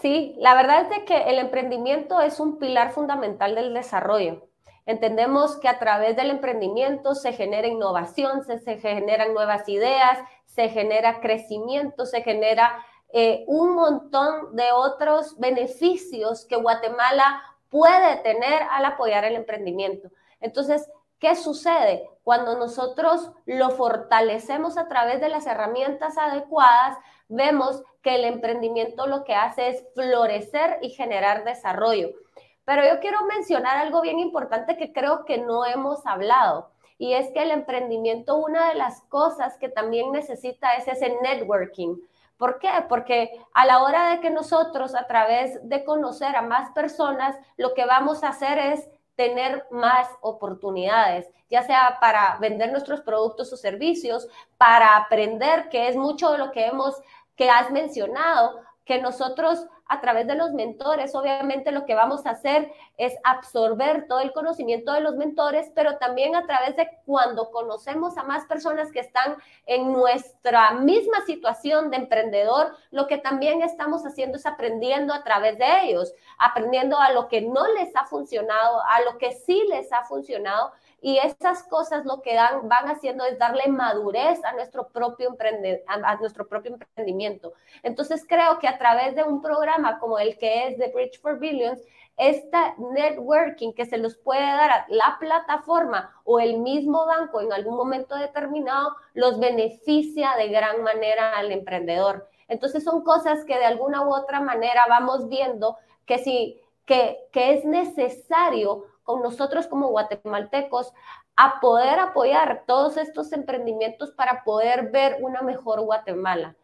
B: Sí, la verdad es que el emprendimiento es un pilar fundamental del desarrollo. Entendemos que a través del emprendimiento se genera innovación, se, generan nuevas ideas, se genera crecimiento, se genera eh, un montón de otros beneficios que Guatemala puede tener al apoyar el emprendimiento. Entonces, ¿qué sucede? Cuando nosotros lo fortalecemos a través de las herramientas adecuadas, vemos que el emprendimiento lo que hace es florecer y generar desarrollo. Pero yo quiero mencionar algo bien importante que creo que no hemos hablado. Y es que el emprendimiento, una de las cosas que también necesita es ese networking. ¿Por qué? Porque a la hora de que nosotros, a través de conocer a más personas, lo que vamos a hacer es tener más oportunidades, ya sea para vender nuestros productos o servicios, para aprender, que es mucho de lo que hemos, que has mencionado, que nosotros a través de los mentores, obviamente lo que vamos a hacer es absorber todo el conocimiento de los mentores, pero también a través de cuando conocemos a más personas que están en nuestra misma situación de emprendedor, lo que también estamos haciendo es aprendiendo a través de ellos, aprendiendo a lo que no les ha funcionado, a lo que sí les ha funcionado y estas cosas lo que dan, van haciendo es darle madurez a nuestro, propio a, nuestro propio emprendimiento. Entonces creo que a través de un programa como el que es The Bridge for Billions, esta networking que se los puede dar a la plataforma o el mismo banco en algún momento determinado, los beneficia de gran manera al emprendedor. Entonces son cosas que de alguna u otra manera vamos viendo que sí, que, que es necesario con nosotros como guatemaltecos a poder apoyar todos estos emprendimientos para poder ver una mejor Guatemala.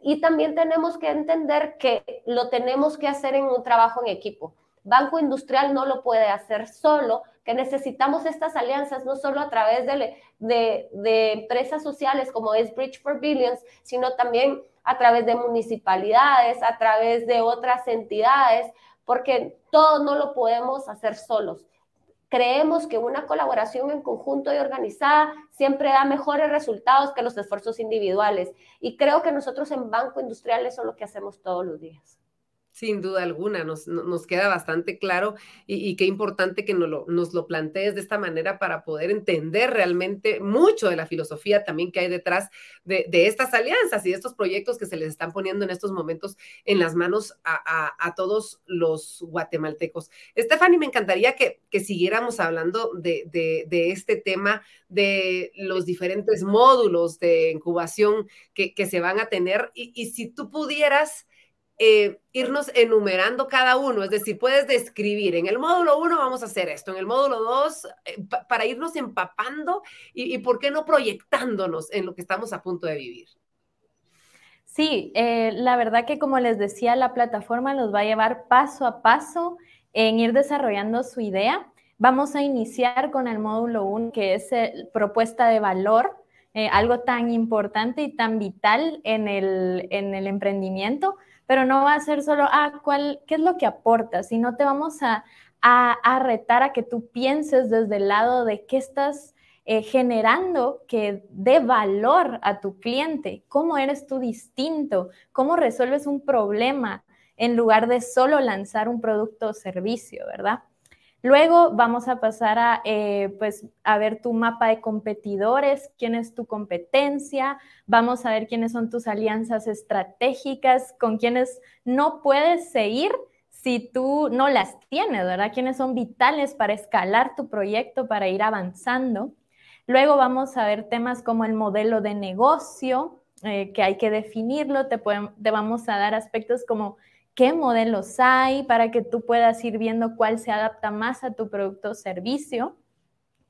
B: Y también tenemos que entender que lo tenemos que hacer en un trabajo en equipo. Banco Industrial no lo puede hacer solo, que necesitamos estas alianzas no solo a través de, de, de, empresas sociales como es Bridge for Billions, sino también a través de municipalidades, a través de otras entidades, porque todo no lo podemos hacer solos creemos que una colaboración en conjunto y organizada siempre da mejores resultados que los esfuerzos individuales. Y creo que nosotros en Banco Industrial eso es lo que hacemos todos los días.
A: Sin duda alguna, nos, nos queda bastante claro y, qué importante que nos lo, nos lo plantees de esta manera para poder entender realmente mucho de la filosofía también que hay detrás de, estas alianzas y de estos proyectos que se les están poniendo en estos momentos en las manos a, todos los guatemaltecos. Stephanie, me encantaría que, siguiéramos hablando de, este tema de los diferentes módulos de incubación que, se van a tener y, y si tú pudieras eh, irnos enumerando cada uno, es decir, puedes describir, en el módulo 1 vamos a hacer esto, en el módulo 2, eh, para irnos empapando y, por qué no proyectándonos en lo que estamos a punto de vivir.
C: Sí, eh, la verdad que como les decía, la plataforma nos va a llevar paso a paso en ir desarrollando su idea. Vamos a iniciar con el módulo 1, que es propuesta de valor, algo tan importante y tan vital en el, en el emprendimiento pero no va a ser solo, ah, ¿cuál, ¿qué es lo que aporta? Sino te vamos a, a, retar a que tú pienses desde el lado de qué estás eh, generando que dé valor a tu cliente, cómo eres tú distinto, cómo resuelves un problema en lugar de solo lanzar un producto o servicio, ¿verdad? Luego vamos a pasar a, eh, pues, a ver tu mapa de competidores, quién es tu competencia, vamos a ver quiénes son tus alianzas estratégicas, con quienes no puedes seguir si tú no las tienes, ¿verdad? Quiénes son vitales para escalar tu proyecto, para ir avanzando. Luego vamos a ver temas como el modelo de negocio, eh, que hay que definirlo, te vamos a dar aspectos como qué modelos hay para que tú puedas ir viendo cuál se adapta más a tu producto o servicio.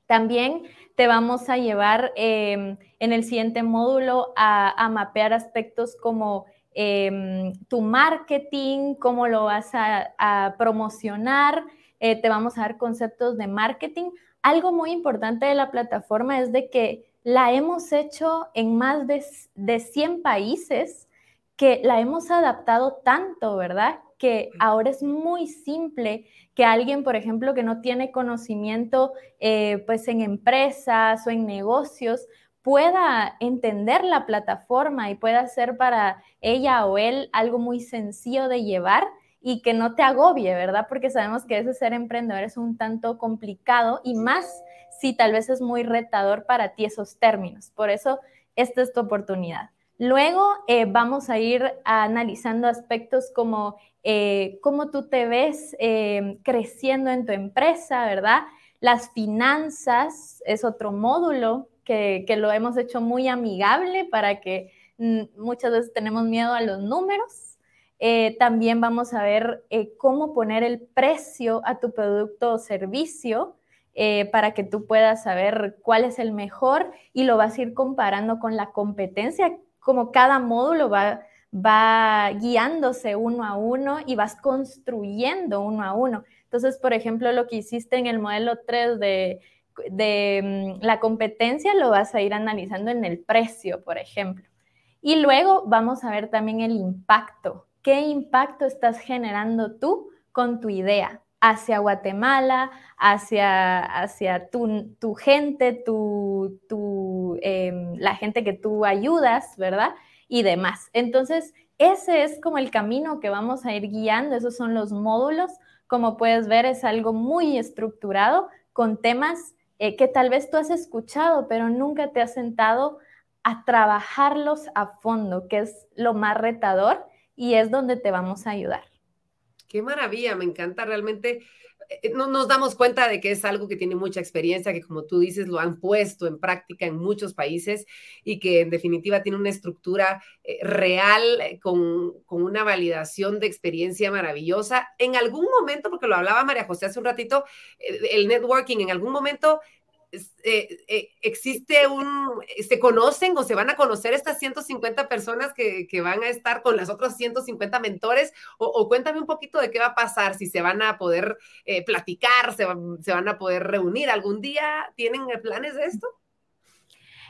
C: También te vamos a llevar em, en el siguiente módulo a, mapear aspectos como em, tu marketing, cómo lo vas a, promocionar. Eh, te vamos a dar conceptos de marketing. Algo muy importante de la plataforma es de que la hemos hecho en más de, de 100 países que la hemos adaptado tanto, ¿verdad? Que ahora es muy simple que alguien, por ejemplo, que no tiene conocimiento eh, pues en empresas o en negocios, pueda entender la plataforma y pueda ser para ella o él algo muy sencillo de llevar y que no te agobie, ¿verdad? Porque sabemos que ese ser emprendedor es un tanto complicado y más si tal vez es muy retador para ti esos términos. Por eso, esta es tu oportunidad. Luego eh, vamos a ir analizando aspectos como eh, cómo tú te ves eh, creciendo en tu empresa, ¿verdad? Las finanzas es otro módulo que, lo hemos hecho muy amigable para que mm, muchas veces tenemos miedo a los números. también vamos a ver cómo poner el precio a tu producto o servicio. para que tú puedas saber cuál es el mejor y lo vas a ir comparando con la competencia como cada módulo va, guiándose uno a uno y vas construyendo uno a uno. Entonces, por ejemplo, lo que hiciste en el modelo 3 de, de mm, la competencia lo vas a ir analizando en el precio, por ejemplo. Y luego vamos a ver también el impacto. ¿Qué impacto estás generando tú con tu idea? Hacia Guatemala, hacia, hacia tu, tu gente, tu, tu, em, la gente que tú ayudas, ¿verdad? Y demás. Entonces, ese es como el camino que vamos a ir guiando, esos son los módulos. Como puedes ver, es algo muy estructurado con temas eh, que tal vez tú has escuchado, pero nunca te has sentado a trabajarlos a fondo, que es lo más retador y es donde te vamos a ayudar.
A: Qué maravilla, me encanta realmente. Eh, no nos damos cuenta de que es algo que tiene mucha experiencia, que como tú dices, lo han puesto en práctica en muchos países y que en definitiva tiene una estructura eh, real eh, con, con, una validación de experiencia maravillosa. En algún momento, porque lo hablaba María José hace un ratito, el networking, en algún momento eh, eh, existe un, se conocen o se van a conocer estas 150 personas que, van a estar con las otras 150 mentores? O, cuéntame un poquito de qué va a pasar, si se van a poder eh, platicar, se, se, van a poder reunir algún día, ¿tienen planes de esto?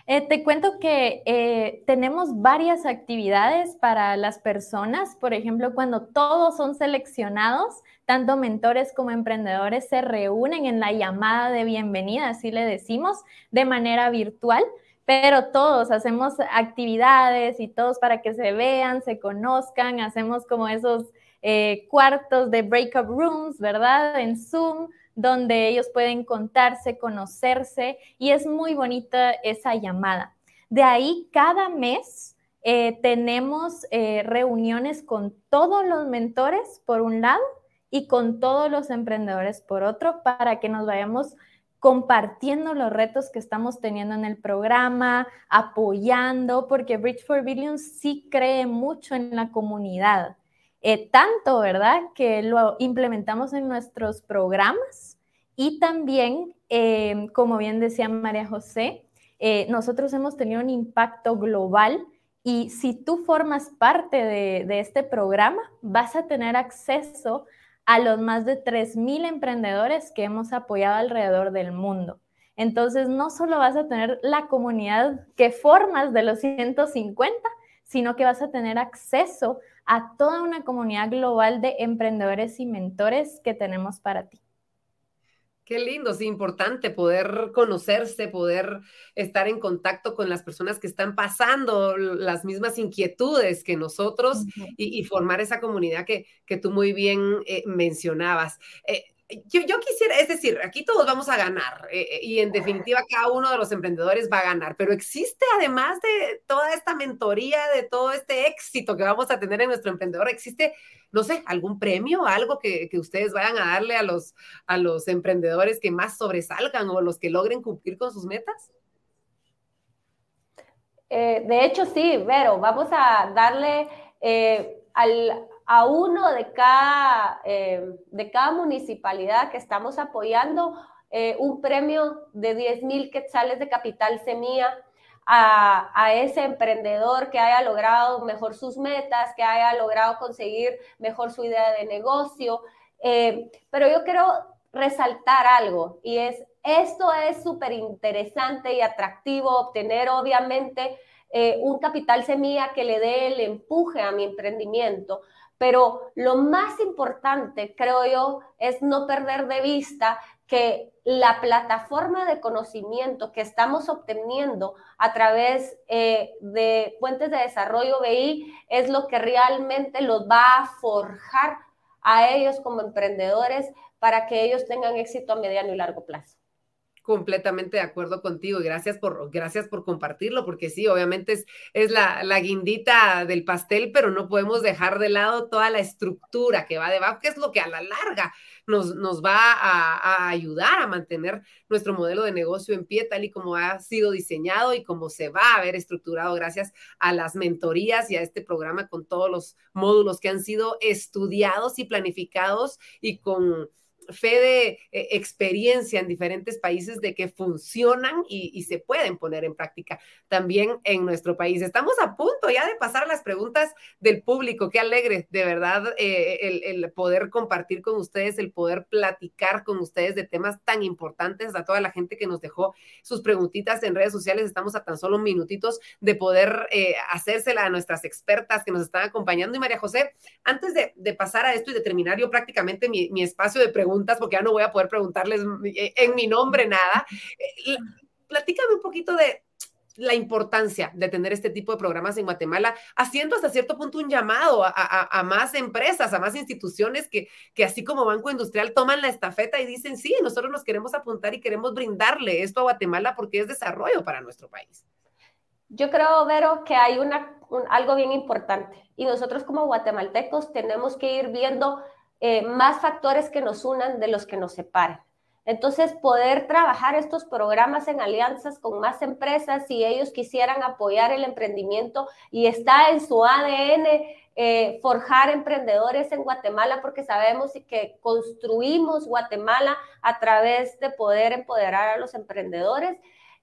C: Eh, te cuento que eh, tenemos varias actividades para las personas. Por ejemplo, cuando todos son seleccionados, tanto mentores como emprendedores se reúnen en la llamada de bienvenida, así le decimos, de manera virtual pero todos hacemos actividades y todos para que se vean, se conozcan, hacemos como esos eh, cuartos de breakup rooms, ¿verdad? En Zoom, donde ellos pueden contarse, conocerse y es muy bonita esa llamada. De ahí, cada mes eh, tenemos eh, reuniones con todos los mentores, por un lado, y con todos los emprendedores, por otro, para que nos vayamos compartiendo los retos que estamos teniendo en el programa, apoyando, porque Bridge for Billions sí cree mucho en la comunidad. Eh, tanto, ¿verdad? Que lo implementamos en nuestros programas y también, eh, como bien decía María José, eh, nosotros hemos tenido un impacto global y si tú formas parte de, este programa, vas a tener acceso a los más de 3.000 emprendedores que hemos apoyado alrededor del mundo. Entonces, no solo vas a tener la comunidad que formas de los 150, sino que vas a tener acceso a toda una comunidad global de emprendedores y mentores que tenemos para ti.
A: Qué lindo, es importante poder conocerse, poder estar en contacto con las personas que están pasando las mismas inquietudes que nosotros y, formar esa comunidad que, que tú muy bien eh, mencionabas. Eh, yo, quisiera, es decir, aquí todos vamos a ganar eh, eh, y en definitiva cada uno de los emprendedores va a ganar, pero existe además de toda esta mentoría, de todo este éxito que vamos a tener en nuestro emprendedor, existe, no sé, algún premio, algo que, ustedes vayan a darle a los, a los emprendedores que más sobresalgan o los que logren cumplir con sus metas.
B: Eh, de hecho, sí, Vero, vamos a darle al, a uno de cada, eh, de cada municipalidad que estamos apoyando eh, un premio de 10 mil quetzales de capital semilla a, ese emprendedor que haya logrado mejor sus metas, que haya logrado conseguir mejor su idea de negocio. Eh, pero yo quiero resaltar algo y es, esto es súper interesante y atractivo obtener obviamente un capital semilla que le dé el empuje a mi emprendimiento, pero lo más importante, creo yo, es no perder de vista que la plataforma de conocimiento que estamos obteniendo a través eh, de fuentes de desarrollo BI es lo que realmente los va a forjar a ellos como emprendedores para que ellos tengan éxito a mediano y largo plazo
A: completamente de acuerdo contigo y gracias por, gracias por compartirlo, porque sí, obviamente es, es la, la, guindita del pastel, pero no podemos dejar de lado toda la estructura que va debajo, que es lo que a la larga nos, nos va a, ayudar a mantener nuestro modelo de negocio en pie, tal y como ha sido diseñado y como se va a ver estructurado gracias a las mentorías y a este programa con todos los módulos que han sido estudiados y planificados y con fe de eh, experiencia en diferentes países de que funcionan y, se pueden poner en práctica también en nuestro país. Estamos a punto ya de pasar a las preguntas del público. Qué alegre, de verdad, eh, el, poder compartir con ustedes, el poder platicar con ustedes de temas tan importantes. A toda la gente que nos dejó sus preguntitas en redes sociales, estamos a tan solo minutitos de poder eh, hacérsela a nuestras expertas que nos están acompañando. Y María José, antes de, pasar a esto y de terminar yo prácticamente mi, mi espacio de preguntas, porque ya no voy a poder preguntarles eh, en mi nombre nada. Eh, platícame un poquito de la importancia de tener este tipo de programas en Guatemala, haciendo hasta cierto punto un llamado a, más empresas, a más instituciones que, que, así como Banco Industrial, toman la estafeta y dicen, sí, nosotros nos queremos apuntar y queremos brindarle esto a Guatemala porque es desarrollo para nuestro país.
B: Yo creo, Vero, que hay una, algo bien importante y nosotros como guatemaltecos tenemos que ir viendo eh, más factores que nos unan de los que nos separan. Entonces, poder trabajar estos programas en alianzas con más empresas, si ellos quisieran apoyar el emprendimiento y está en su ADN eh, forjar emprendedores en Guatemala, porque sabemos que construimos Guatemala a través de poder empoderar a los emprendedores.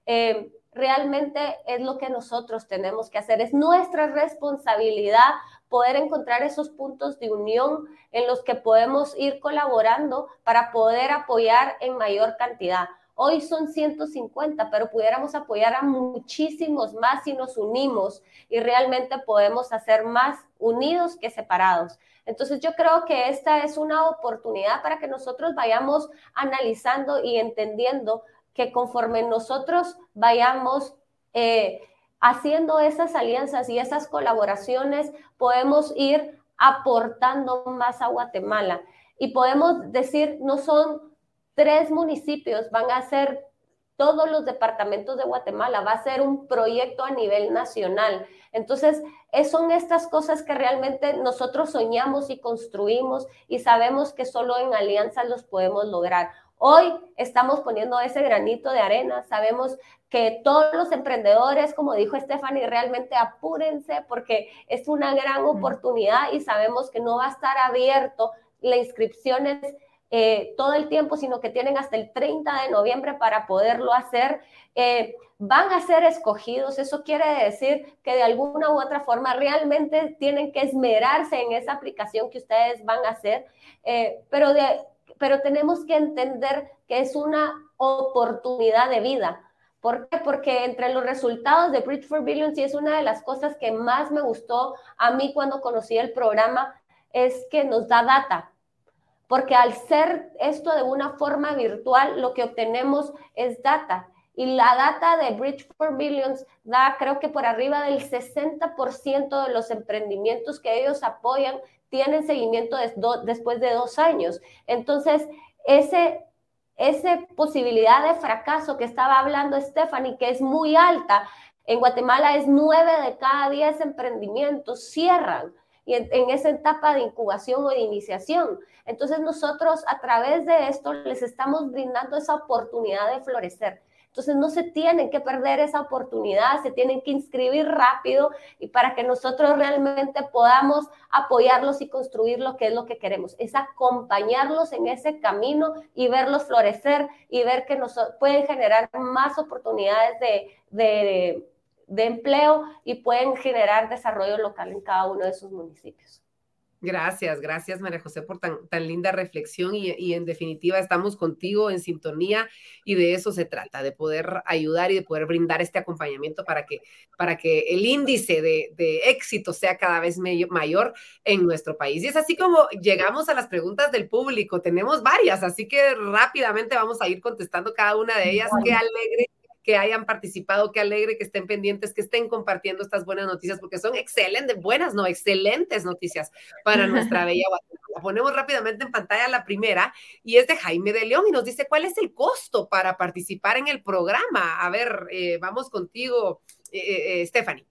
B: Eh, realmente es lo que nosotros tenemos que hacer. Es nuestra responsabilidad poder encontrar esos puntos de unión en los que podemos ir colaborando para poder apoyar en mayor cantidad. Hoy son 150, pero pudiéramos apoyar a muchísimos más si nos unimos y realmente podemos hacer más unidos que separados. Entonces yo creo que esta es una oportunidad para que nosotros vayamos analizando y entendiendo que conforme nosotros vayamos eh, haciendo esas alianzas y esas colaboraciones, podemos ir aportando más a Guatemala. Y podemos decir, no son tres municipios, van a ser todos los departamentos de Guatemala, va a ser un proyecto a nivel nacional. Entonces, son estas cosas que realmente nosotros soñamos y construimos y sabemos que solo en alianzas los podemos lograr. Hoy estamos poniendo ese granito de arena, sabemos que todos los emprendedores, como dijo Stephanie, realmente apúrense porque es una gran oportunidad y sabemos que no va a estar abierto la inscripciones eh, todo el tiempo, sino que tienen hasta el 30 de noviembre para poderlo hacer. Eh, van a ser escogidos, eso quiere decir que de alguna u otra forma realmente tienen que esmerarse en esa aplicación que ustedes van a hacer, eh, pero de pero tenemos que entender que es una oportunidad de vida. ¿Por qué? Porque entre los resultados de Bridge for Billions, y es una de las cosas que más me gustó a mí cuando conocí el programa, es que nos da data. Porque al ser esto de una forma virtual, lo que obtenemos es data. Y la data de Bridge for Billions da, creo que por arriba del 60% de los emprendimientos que ellos apoyan tienen seguimiento después de dos años. Entonces, ese, esa posibilidad de fracaso que estaba hablando Stephanie, que es muy alta, en Guatemala es nueve de cada diez emprendimientos cierran y en, esa etapa de incubación o de iniciación. Entonces nosotros a través de esto les estamos brindando esa oportunidad de florecer. Entonces no se tienen que perder esa oportunidad, se tienen que inscribir rápido y para que nosotros realmente podamos apoyarlos y construir lo que es lo que queremos, es acompañarlos en ese camino y verlos florecer y ver que nos pueden generar más oportunidades de, de, de empleo y pueden generar desarrollo local en cada uno de sus municipios.
A: Gracias, gracias María José por tan, tan linda reflexión y, en definitiva estamos contigo en sintonía y de eso se trata, de poder ayudar y de poder brindar este acompañamiento para que, para que el índice de, de éxito sea cada vez mayor en nuestro país. Y es así como llegamos a las preguntas del público. Tenemos varias, así que rápidamente vamos a ir contestando cada una de ellas. Qué alegre que hayan participado, qué alegre que estén pendientes, que estén compartiendo estas buenas noticias, porque son excelentes, buenas, no, excelentes noticias para nuestra (laughs) bella Guatemala. Ponemos rápidamente en pantalla la primera y es de Jaime de León y nos dice cuál es el costo para participar en el programa. A ver, eh, vamos contigo, eh, eh, Stephanie.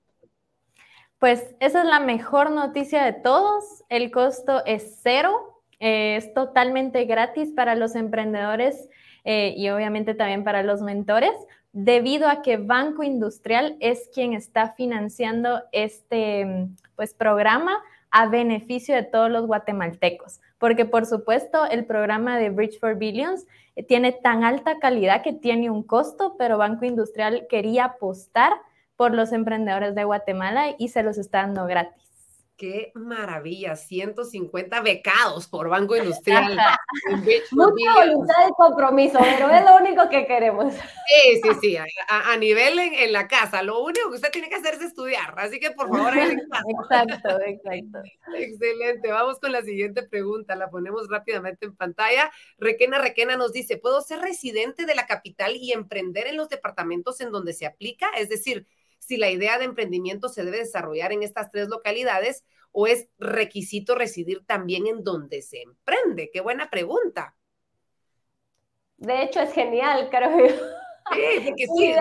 C: Pues esa es la mejor noticia de todos. El costo es cero, es totalmente gratis para los emprendedores y obviamente también para los mentores debido a que Banco Industrial es quien está financiando este pues, programa a beneficio de todos los guatemaltecos. Porque por supuesto el programa de Bridge for Billions eh, tiene tan alta calidad que tiene un costo, pero Banco Industrial quería apostar por los emprendedores de Guatemala y se los está dando gratis.
A: Qué maravilla, 150 becados por Banco Industrial. (laughs)
B: Mucha voluntad de compromiso, pero es lo único que queremos.
A: Sí, sí, sí, a, nivel en, la casa, lo único que usted tiene que hacer es estudiar, así que por favor. (laughs)
B: exacto, exacto.
A: Excelente, vamos con la siguiente pregunta, la ponemos rápidamente en pantalla. Requena Requena nos dice, ¿puedo ser residente de la capital y emprender en los departamentos en donde se aplica? Es decir, si la idea de emprendimiento se debe desarrollar en estas tres localidades o es requisito residir también en donde se emprende. Qué buena pregunta.
B: De hecho, es genial, creo yo. Sí, que (laughs) sí.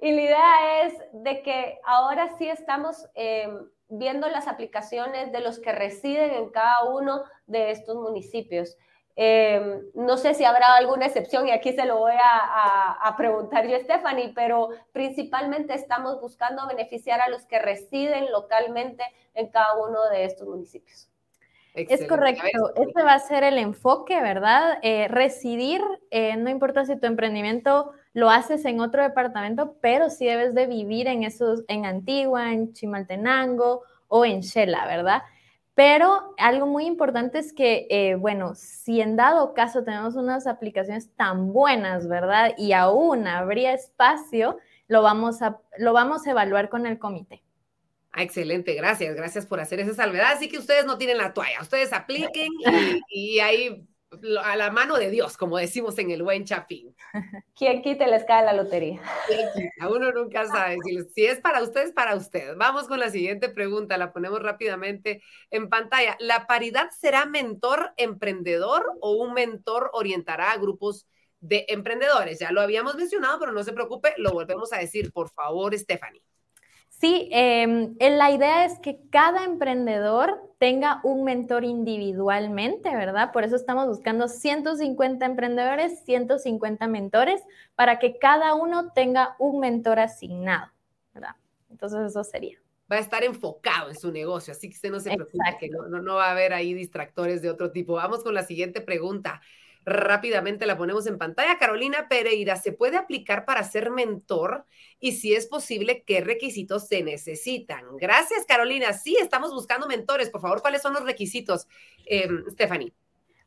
B: y la idea es de que ahora sí estamos eh, viendo las aplicaciones de los que residen en cada uno de estos municipios. Em, no sé si habrá alguna excepción y aquí se lo voy a, preguntar yo, Stephanie, pero principalmente estamos buscando beneficiar a los que residen localmente en cada uno de estos municipios.
C: Es correcto, este va a ser el enfoque, ¿verdad? Eh, residir, eh, no importa si tu emprendimiento lo haces en otro departamento, pero sí debes de vivir en esos, en Antigua, en Chimaltenango o en Shela, ¿verdad? Pero algo muy importante es que, eh, bueno, si en dado caso tenemos unas aplicaciones tan buenas, ¿verdad? Y aún habría espacio, lo vamos a, lo vamos a evaluar con el comité.
A: Ah, excelente, gracias, gracias por hacer esa salvedad. Así que ustedes no tienen la toalla, ustedes apliquen (laughs) y, ahí a la mano de Dios, como decimos en el buen chapín.
B: ¿Quién quita les cae la lotería?
A: A uno nunca sabe. Si, es para ustedes, para usted. Vamos con la siguiente pregunta, la ponemos rápidamente en pantalla. ¿La paridad será mentor emprendedor o un mentor orientará a grupos de emprendedores? Ya lo habíamos mencionado, pero no se preocupe, lo volvemos a decir, por favor, Stephanie.
C: Sí, em, la idea es que cada emprendedor tenga un mentor individualmente, ¿verdad? Por eso estamos buscando 150 emprendedores, 150 mentores, para que cada uno tenga un mentor asignado, ¿verdad? Entonces eso sería.
A: Va a estar enfocado en su negocio, así que usted no se preocupe, que no, no va a haber ahí distractores de otro tipo. Vamos con la siguiente pregunta rápidamente la ponemos en pantalla. Carolina Pereira, ¿se puede aplicar para ser mentor? Y si es posible, ¿qué requisitos se necesitan? Gracias, Carolina. Sí, estamos buscando mentores. Por favor, ¿cuáles son los requisitos, eh, Stephanie?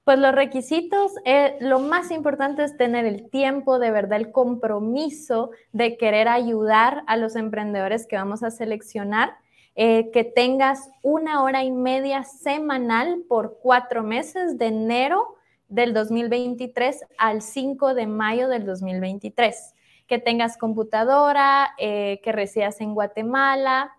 C: Pues los requisitos, eh, lo más importante es tener el tiempo, de verdad, el compromiso de querer ayudar a los emprendedores que vamos a seleccionar. Eh, que tengas una hora y media semanal por cuatro meses de enero del 2023 al 5 de mayo del 2023. Que tengas computadora, eh, que residas en Guatemala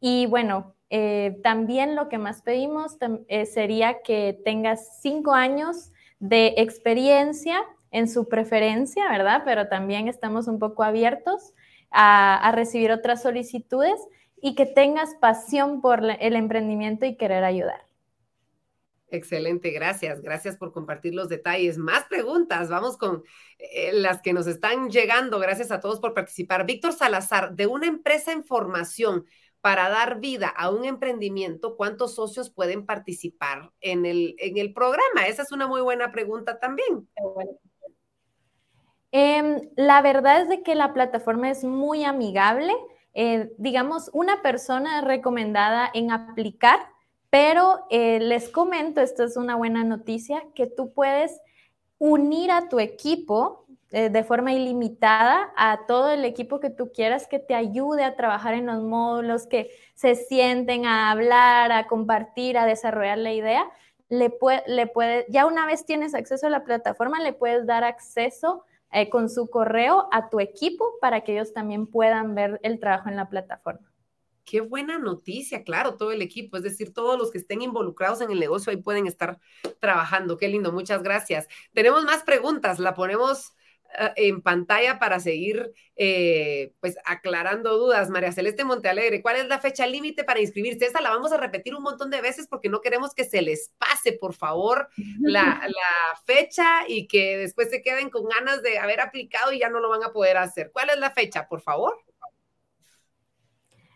C: y bueno, eh, también lo que más pedimos eh, sería que tengas cinco años de experiencia en su preferencia, ¿verdad? Pero también estamos un poco abiertos a recibir otras solicitudes y que tengas pasión por el emprendimiento y querer ayudar.
A: Excelente, gracias. Gracias por compartir los detalles. Más preguntas, vamos con eh, las que nos están llegando. Gracias a todos por participar. Víctor Salazar, de una empresa en formación para dar vida a un emprendimiento, ¿cuántos socios pueden participar en el, en el programa? Esa es una muy buena pregunta también.
C: Em, la verdad es de que la plataforma es muy amigable. Eh, digamos, una persona recomendada en aplicar pero eh, les comento, esto es una buena noticia, que tú puedes unir a tu equipo eh, de forma ilimitada a todo el equipo que tú quieras que te ayude a trabajar en los módulos, que se sienten a hablar, a compartir, a desarrollar la idea. Le puede, ya una vez tienes acceso a la plataforma, le puedes dar acceso eh, con su correo a tu equipo para que ellos también puedan ver el trabajo en la plataforma.
A: Qué buena noticia, claro, todo el equipo, es decir, todos los que estén involucrados en el negocio ahí pueden estar trabajando. Qué lindo, muchas gracias. Tenemos más preguntas, la ponemos eh, en pantalla para seguir eh, pues aclarando dudas. María Celeste Montealegre, ¿cuál es la fecha límite para inscribirse? Esa la vamos a repetir un montón de veces porque no queremos que se les pase, por favor, la, (laughs) la fecha y que después se queden con ganas de haber aplicado y ya no lo van a poder hacer. ¿Cuál es la fecha, por favor?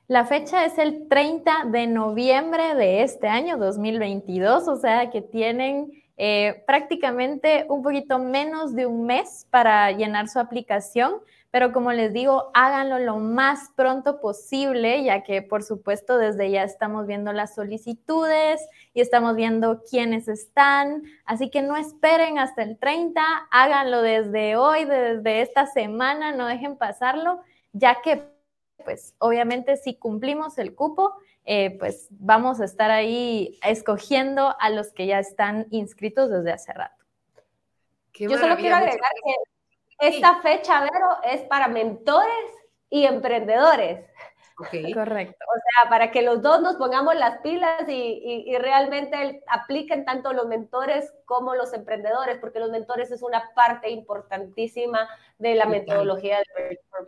C: La fecha es el 30 de noviembre de este año 2022, o sea que tienen eh, prácticamente un poquito menos de un mes para llenar su aplicación, pero como les digo, háganlo lo más pronto posible, ya que por supuesto desde ya estamos viendo las solicitudes y estamos viendo quiénes están, así que no esperen hasta el 30, háganlo desde hoy, desde esta semana, no dejen pasarlo, ya que pues obviamente si cumplimos el cupo, eh, pues vamos a estar ahí escogiendo a los que ya están inscritos desde hace rato.
B: Yo solo quiero agregar que esta fecha, Vero, es para mentores y emprendedores.
C: Correcto.
B: O sea, para que los dos nos pongamos las pilas y, realmente apliquen tanto los mentores como los emprendedores, porque los mentores es una parte importantísima de la metodología de Virtual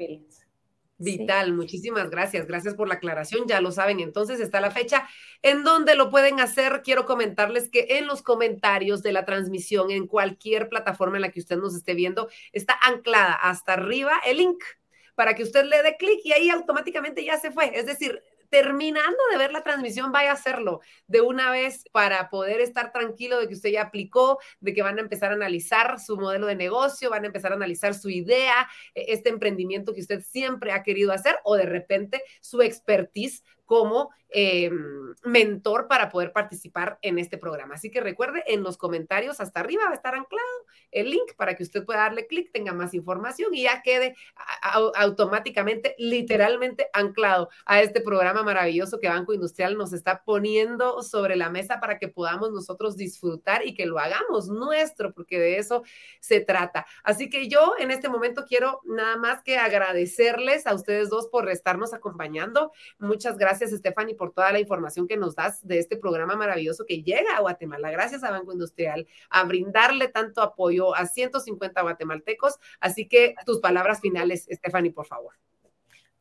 A: Vital, muchísimas gracias. Gracias por la aclaración. Ya lo saben, entonces está la fecha en donde lo pueden hacer. Quiero comentarles que en los comentarios de la transmisión, en cualquier plataforma en la que usted nos esté viendo, está anclada hasta arriba el link para que usted le dé clic y ahí automáticamente ya se fue. Es decir, terminando de ver la transmisión, vaya a hacerlo de una vez para poder estar tranquilo de que usted ya aplicó, de que van a empezar a analizar su modelo de negocio, van a empezar a analizar su idea, e, este emprendimiento que usted siempre ha querido hacer o de repente su expertise como eh, mentor para poder participar en este programa. Así que recuerde, en los comentarios hasta arriba va a estar anclado el link para que usted pueda darle clic, tenga más información y ya quede automáticamente, literalmente anclado a este programa maravilloso que Banco Industrial nos está poniendo sobre la mesa para que podamos nosotros disfrutar y que lo hagamos nuestro, porque de eso se trata. Así que yo en este momento quiero nada más que agradecerles a ustedes dos por estarnos acompañando. Muchas gracias, Stephanie, por toda la información que nos das de este programa maravilloso que llega a Guatemala. Gracias a Banco Industrial a brindarle tanto apoyo a 150 guatemaltecos. Así que tus palabras finales, Stephanie, por favor.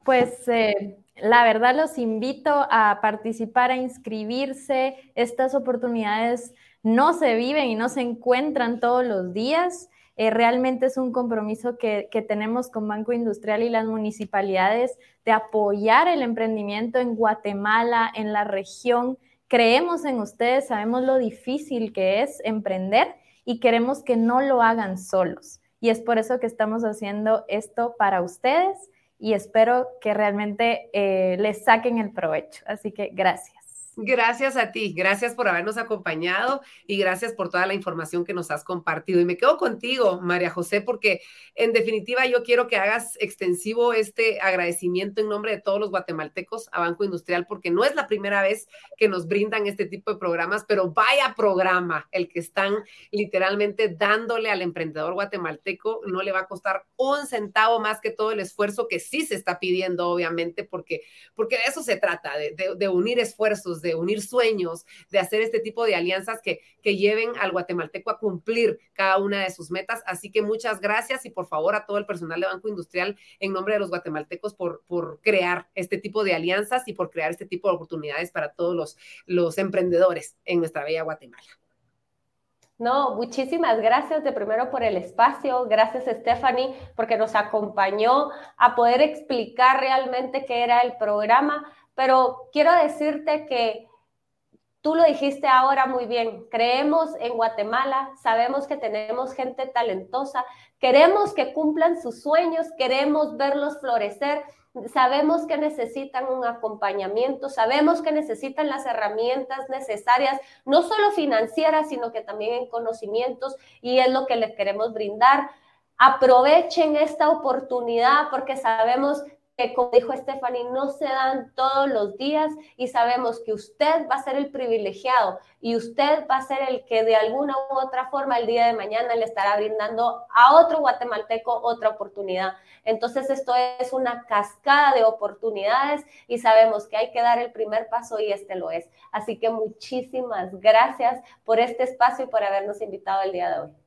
C: Pues eh, la verdad los invito a participar, a inscribirse. Estas oportunidades no se viven y no se encuentran todos los días. Eh, realmente es un compromiso que, que, tenemos con Banco Industrial y las municipalidades de apoyar el emprendimiento en Guatemala, en la región. Creemos en ustedes, sabemos lo difícil que es emprender y queremos que no lo hagan solos. Y es por eso que estamos haciendo esto para ustedes y espero que realmente eh, les saquen el provecho. Así que gracias.
A: Gracias a ti, gracias por habernos acompañado y gracias por toda la información que nos has compartido. Y me quedo contigo, María José, porque en definitiva yo quiero que hagas extensivo este agradecimiento en nombre de todos los guatemaltecos a Banco Industrial, porque no es la primera vez que nos brindan este tipo de programas, pero vaya programa el que están literalmente dándole al emprendedor guatemalteco. No le va a costar un centavo más que todo el esfuerzo que sí se está pidiendo, obviamente, porque, porque de eso se trata, de, de unir esfuerzos de unir sueños, de hacer este tipo de alianzas que, que lleven al guatemalteco a cumplir cada una de sus metas. Así que muchas gracias y por favor a todo el personal de Banco Industrial en nombre de los guatemaltecos por, por crear este tipo de alianzas y por crear este tipo de oportunidades para todos los, los emprendedores en nuestra bella Guatemala.
B: No, muchísimas gracias de primero por el espacio, gracias Stephanie porque nos acompañó a poder explicar realmente qué era el programa, pero quiero decirte que tú lo dijiste ahora muy bien, creemos en Guatemala, sabemos que tenemos gente talentosa, queremos que cumplan sus sueños, queremos verlos florecer, sabemos que necesitan un acompañamiento, sabemos que necesitan las herramientas necesarias, no solo financieras, sino que también en conocimientos, y es lo que les queremos brindar. Aprovechen esta oportunidad porque sabemos que, como dijo Stephanie, no se dan todos los días y sabemos que usted va a ser el privilegiado y usted va a ser el que de alguna u otra forma el día de mañana le estará brindando a otro guatemalteco otra oportunidad. Entonces esto es una cascada de oportunidades y sabemos que hay que dar el primer paso y este lo es. Así que muchísimas gracias por este espacio y por habernos invitado el día de hoy.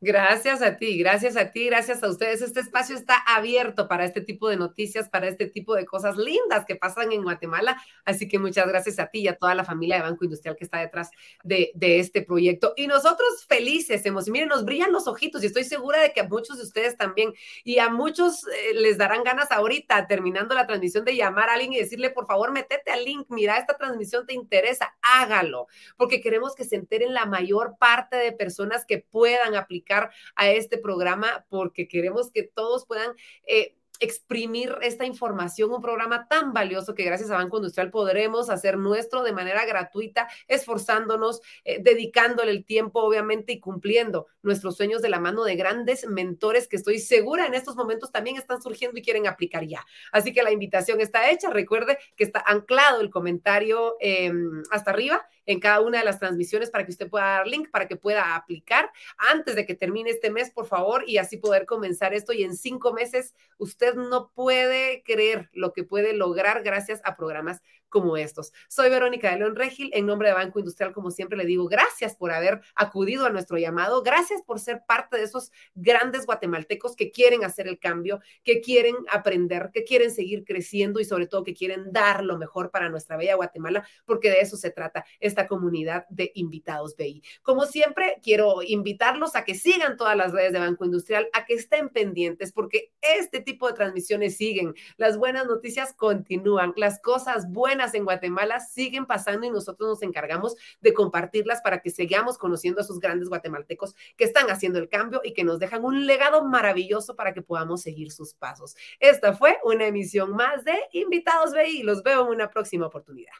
A: Gracias a ti, gracias a ti, gracias a ustedes. Este espacio está abierto para este tipo de noticias, para este tipo de cosas lindas que pasan en Guatemala. Así que muchas gracias a ti y a toda la familia de Banco Industrial que está detrás de, este proyecto. Y nosotros felices, hemos, miren, nos brillan los ojitos y estoy segura de que a muchos de ustedes también y a muchos eh, les darán ganas ahorita, terminando la transmisión, de llamar a alguien y decirle, por favor, métete al link, mira, esta transmisión te interesa, hágalo, porque queremos que se enteren la mayor parte de personas que puedan aplicar a este programa porque queremos que todos puedan eh, exprimir esta información, un programa tan valioso que gracias a Banco Industrial podremos hacer nuestro de manera gratuita, esforzándonos, eh, dedicándole el tiempo, obviamente, y cumpliendo nuestros sueños de la mano de grandes mentores que estoy segura en estos momentos también están surgiendo y quieren aplicar ya. Así que la invitación está hecha. Recuerde que está anclado el comentario em, hasta arriba en cada una de las transmisiones para que usted pueda dar link, para que pueda aplicar antes de que termine este mes, por favor, y así poder comenzar esto. Y en cinco meses usted no puede creer lo que puede lograr gracias a programas como estos. Soy Verónica de León Regil, en nombre de Banco Industrial, como siempre le digo, gracias por haber acudido a nuestro llamado, gracias por ser parte de esos grandes guatemaltecos que quieren hacer el cambio, que quieren aprender, que quieren seguir creciendo y sobre todo que quieren dar lo mejor para nuestra bella Guatemala, porque de eso se trata. Esta comunidad de invitados BI. Como siempre, quiero invitarlos a que sigan todas las redes de Banco Industrial, a que estén pendientes, porque este tipo de transmisiones siguen, las buenas noticias continúan, las cosas buenas en Guatemala siguen pasando y nosotros nos encargamos de compartirlas para que sigamos conociendo a esos grandes guatemaltecos que están haciendo el cambio y que nos dejan un legado maravilloso para que podamos seguir sus pasos. Esta fue una emisión más de Invitados BI. Los veo en una próxima oportunidad.